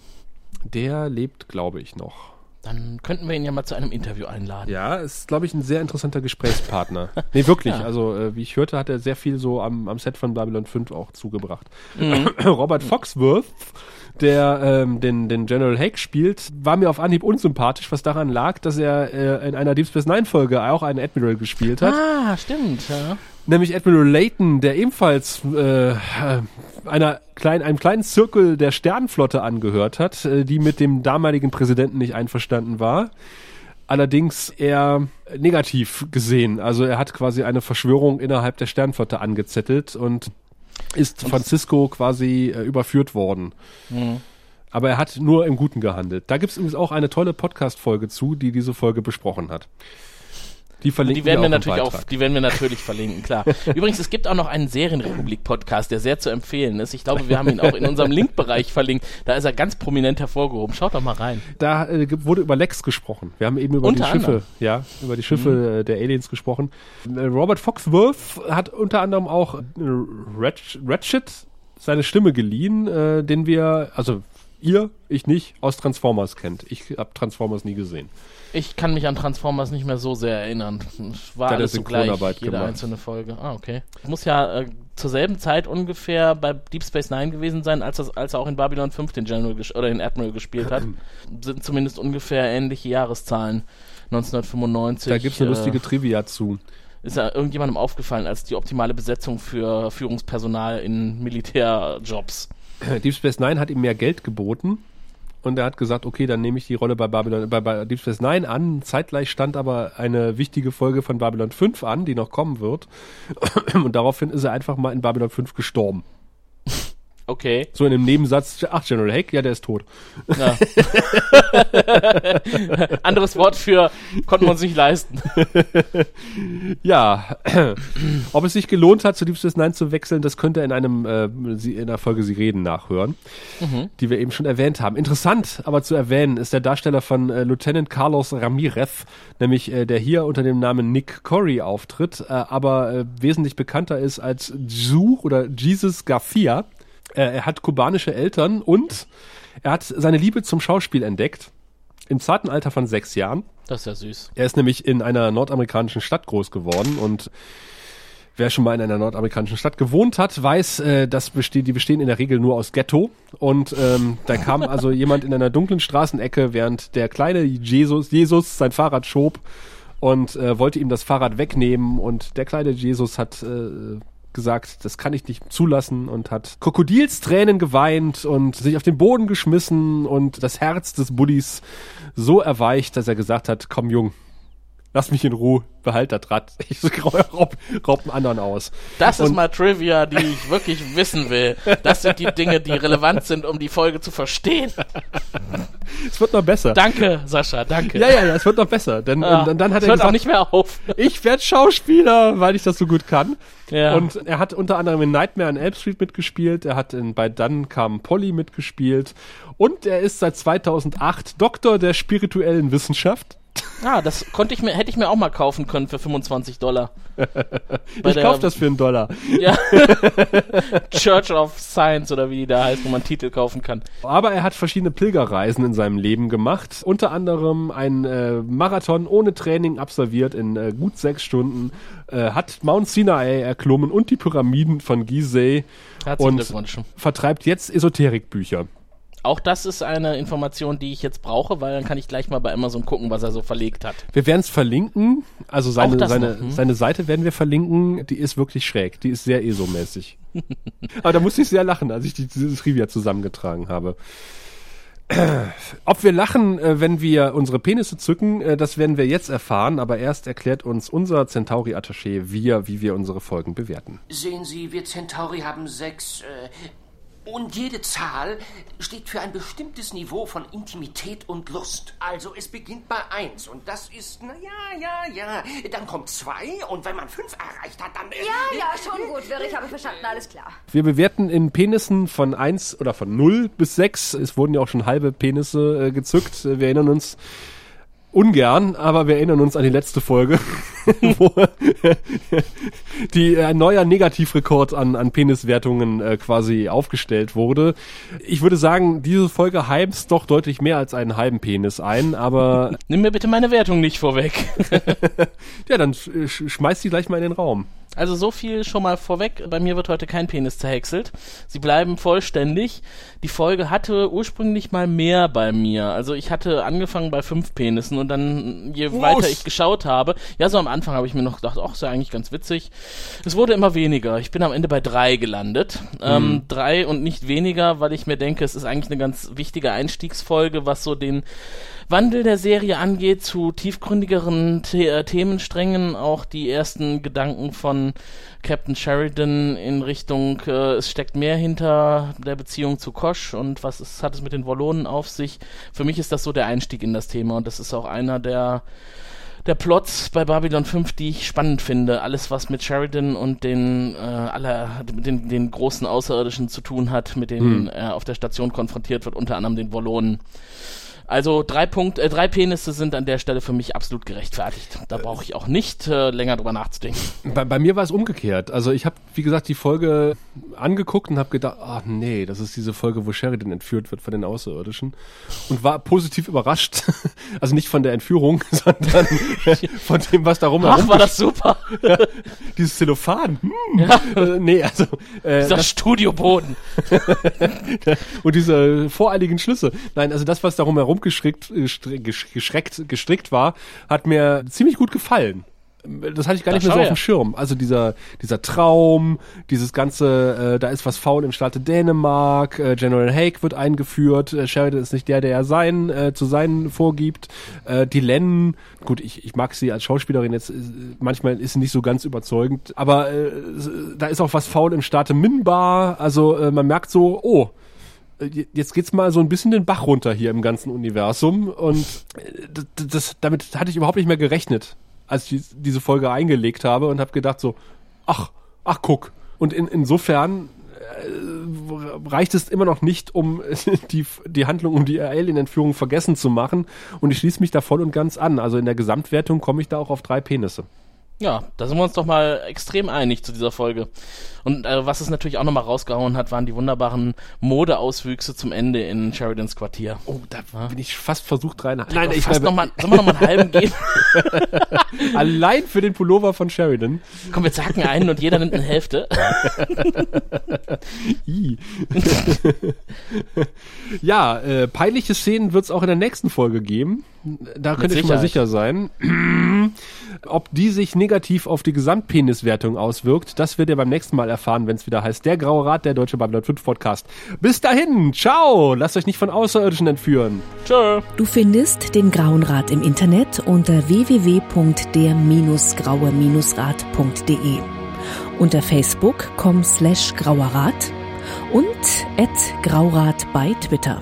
Der lebt, glaube ich, noch. Dann könnten wir ihn ja mal zu einem Interview einladen. Ja, ist, glaube ich, ein sehr interessanter Gesprächspartner. nee, wirklich. Ja. Also, äh, wie ich hörte, hat er sehr viel so am, am Set von Babylon 5 auch zugebracht. Mhm. Robert Foxworth, der ähm, den, den General Hake spielt, war mir auf Anhieb unsympathisch, was daran lag, dass er äh, in einer Deep Space Nine Folge auch einen Admiral gespielt hat. Ah, stimmt. Ja nämlich Admiral Layton, der ebenfalls äh, einer kleinen, einem kleinen Zirkel der Sternenflotte angehört hat, äh, die mit dem damaligen Präsidenten nicht einverstanden war. Allerdings eher negativ gesehen. Also er hat quasi eine Verschwörung innerhalb der Sternenflotte angezettelt und ist Francisco quasi äh, überführt worden. Mhm. Aber er hat nur im Guten gehandelt. Da gibt es übrigens auch eine tolle Podcast-Folge zu, die diese Folge besprochen hat. Die verlinken die werden wir, wir natürlich auch, die werden wir natürlich verlinken, klar. Übrigens, es gibt auch noch einen Serienrepublik-Podcast, der sehr zu empfehlen ist. Ich glaube, wir haben ihn auch in unserem Linkbereich verlinkt. Da ist er ganz prominent hervorgehoben. Schaut doch mal rein. Da äh, wurde über Lex gesprochen. Wir haben eben über unter die Schiffe, anderem. ja, über die Schiffe mhm. Äh, der Aliens gesprochen. Äh, Robert Foxworth hat unter anderem auch äh, Ratchet seine Stimme geliehen, äh, den wir, also ihr, ich nicht, aus Transformers kennt. Ich habe Transformers nie gesehen. Ich kann mich an Transformers nicht mehr so sehr erinnern. War alles so gleich, jede gemacht. einzelne Folge. Ah, okay. Muss ja äh, zur selben Zeit ungefähr bei Deep Space Nine gewesen sein, als, das, als er auch in Babylon 5 den General oder den Admiral gespielt hat. Sind zumindest ungefähr ähnliche Jahreszahlen. 1995. Da gibt es eine äh, lustige Trivia zu. Ist ja irgendjemandem aufgefallen als die optimale Besetzung für Führungspersonal in Militärjobs. Deep Space Nine hat ihm mehr Geld geboten und er hat gesagt, okay, dann nehme ich die Rolle bei Babylon, bei, bei Deep Space Nine an. Zeitgleich stand aber eine wichtige Folge von Babylon 5 an, die noch kommen wird. Und daraufhin ist er einfach mal in Babylon 5 gestorben. Okay. So in einem Nebensatz, ach, General Haig, ja, der ist tot. Ja. Anderes Wort für konnten wir uns nicht leisten. Ja, ob es sich gelohnt hat, zu Deep Space Nine zu wechseln, das könnt ihr in einem äh, in der Folge Sie reden nachhören, die wir eben schon erwähnt haben. Interessant, aber zu erwähnen ist der Darsteller von äh, Lieutenant Carlos Ramirez, nämlich äh, der hier unter dem Namen Nick Corey auftritt, äh, aber äh, wesentlich bekannter ist als Zu oder Jesus Garcia. Er hat kubanische Eltern und er hat seine Liebe zum Schauspiel entdeckt. Im zarten Alter von sechs Jahren. Das ist ja süß. Er ist nämlich in einer nordamerikanischen Stadt groß geworden und wer schon mal in einer nordamerikanischen Stadt gewohnt hat, weiß, äh, dass besteht, die bestehen in der Regel nur aus Ghetto. Und ähm, da kam also jemand in einer dunklen Straßenecke, während der kleine Jesus, Jesus sein Fahrrad schob und äh, wollte ihm das Fahrrad wegnehmen. Und der kleine Jesus hat äh, gesagt, das kann ich nicht zulassen und hat Krokodilstränen geweint und sich auf den Boden geschmissen und das Herz des Buddies so erweicht, dass er gesagt hat, komm Jung, lass mich in Ruhe, behalt das Rad. Ich raub, raub einen anderen aus. Das ist Und- mal Trivia, die ich wirklich wissen will. Das sind die Dinge, die relevant sind, um die Folge zu verstehen. Es wird noch besser. Danke, Sascha, danke. Ja, ja, ja, es wird noch besser. Denn Ja, und, dann- hat es er hört auch gesagt, nicht mehr auf. ich werde Schauspieler, weil ich das so gut kann. Ja. Und er hat unter anderem in Nightmare on Elm Street mitgespielt. Er hat in, bei Dann kam Polly mitgespielt. Und er ist seit 2008 Doktor der spirituellen Wissenschaft. Ah, das konnte ich mir, hätte ich mir auch mal kaufen können für 25 Dollar. Bei ich der- kauf das für einen Dollar. Ja. Church of Science oder wie die da heißt, wo man Titel kaufen kann. Aber er hat verschiedene Pilgerreisen in seinem Leben gemacht. Unter anderem einen äh, Marathon ohne Training absolviert in äh, gut sechs Stunden. Äh, hat Mount Sinai erklommen und die Pyramiden von Gizeh. Herzlichen und Glückwunsch. vertreibt jetzt Esoterikbücher. Auch das ist eine Information, die ich jetzt brauche, weil dann kann ich gleich mal bei Amazon gucken, was er so verlegt hat. Wir werden es verlinken. Also seine, seine, noch, hm? seine Seite werden wir verlinken. Die ist wirklich schräg. Die ist sehr ESO-mäßig. Aber da musste ich sehr lachen, als ich die, diese Trivia zusammengetragen habe. Ob wir lachen, äh, wenn wir unsere Penisse zücken, äh, das werden wir jetzt erfahren. Aber erst erklärt uns unser Centauri-Attaché, wir, wie wir unsere Folgen bewerten. Sehen Sie, wir Centauri haben sechs. Äh, und jede Zahl steht für ein bestimmtes Niveau von Intimität und Lust. Also es beginnt bei eins und das ist, na ja, ja, ja. Dann kommt zwei und wenn man fünf erreicht hat, dann. Äh, Ja, ja, schon gut, ich habe verstanden, alles klar. Wir bewerten in Penissen von 1 oder von 0 bis 6. Es wurden ja auch schon halbe Penisse äh, gezückt. Wir erinnern uns ungern, aber wir erinnern uns an die letzte Folge, wo die äh, ein neuer Negativrekord an, an Peniswertungen äh, quasi aufgestellt wurde. Ich würde sagen, diese Folge heimst doch deutlich mehr als einen halben Penis ein, aber Nimm mir bitte meine Wertung nicht vorweg. ja, dann sch sch- schmeiß die gleich mal in den Raum. Also so viel schon mal vorweg. Bei mir wird heute kein Penis zerhäckselt. Sie bleiben vollständig. Die Folge hatte ursprünglich mal mehr bei mir. Also ich hatte angefangen bei fünf Penissen und dann, je weiter ich geschaut habe, ja, so am Anfang habe ich mir noch gedacht, ach, ist ja eigentlich ganz witzig. Es wurde immer weniger. Ich bin am Ende bei drei gelandet. Ähm, drei und nicht weniger, weil ich mir denke, es ist eigentlich eine ganz wichtige Einstiegsfolge, was so den Wandel der Serie angeht zu tiefgründigeren The äh, Themensträngen, auch die ersten Gedanken von Captain Sheridan in Richtung, äh, es steckt mehr hinter der Beziehung zu Kosh und was ist, hat es mit den Wollonen auf sich. Für mich ist das so der Einstieg in das Thema und das ist auch einer der der Plots bei Babylon 5, die ich spannend finde. Alles, was mit Sheridan und den, äh, aller, den, den großen Außerirdischen zu tun hat, mit denen er auf der Station konfrontiert wird, unter anderem den Wollonen. Also drei Punkt, äh, drei Penisse sind an der Stelle für mich absolut gerechtfertigt. Da brauche ich auch nicht äh, länger drüber nachzudenken. Bei, bei mir war es umgekehrt. Also ich habe, wie gesagt, die Folge angeguckt und habe gedacht, ach nee, das ist diese Folge, wo Sheridan entführt wird von den Außerirdischen. Und war positiv überrascht. Also nicht von der Entführung, sondern von dem, was darum Ach, war das super. Dieses Zellophan. Hm. Äh, nee, also äh, Dieser das, Studioboden. und diese voreiligen Schlüsse. Nein, also das, was darum herum geschrickt, äh, geschreckt, gestrickt war, hat mir ziemlich gut gefallen. Das hatte ich gar Da nicht mehr so auf dem Schirm. Also dieser, dieser Traum, dieses ganze, äh, da ist was faul im Staate Dänemark, äh, General Haig wird eingeführt, äh, Sheridan ist nicht der, der er sein, äh, zu sein vorgibt, äh, die Len, gut, ich, ich mag sie als Schauspielerin jetzt, äh, manchmal ist sie nicht so ganz überzeugend, aber äh, da ist auch was faul im Staate Minbar, also äh, man merkt so, oh, jetzt geht's mal so ein bisschen den Bach runter hier im ganzen Universum und äh, das, das, damit hatte ich überhaupt nicht mehr gerechnet, als ich diese Folge eingelegt habe und habe gedacht so, ach, ach guck. Und in, insofern äh, reicht es immer noch nicht, um die, die Handlung um die Alien-Entführung vergessen zu machen und ich schließe mich da voll und ganz an. Also in der Gesamtwertung komme ich da auch auf drei Penisse. Ja, da sind wir uns doch mal extrem einig zu dieser Folge. Und äh, was es natürlich auch nochmal rausgehauen hat, waren die wunderbaren Modeauswüchse zum Ende in Sheridans Quartier. Oh, da bin ich fast versucht rein. Nein, ich fast noch mal, sollen wir nochmal einen halben geben? allein für den Pullover von Sheridan. Komm, wir zacken einen und jeder nimmt eine Hälfte. Ja, äh, peinliche Szenen wird es auch in der nächsten Folge geben. Da könnt ihr schon mal sicher sein. Ob die sich negativ auf die Gesamtpeniswertung auswirkt, das wird ihr beim nächsten Mal erfahren, wenn es wieder heißt Der Graue Rat, der Deutsche Babylon 5 Podcast. Bis dahin, ciao! Lasst euch nicht von Außerirdischen entführen. Tschö. Du findest den Grauen Rat im Internet unter www.der-graue-rat.de, unter facebook.com slash grauerrat und at graurat bei Twitter.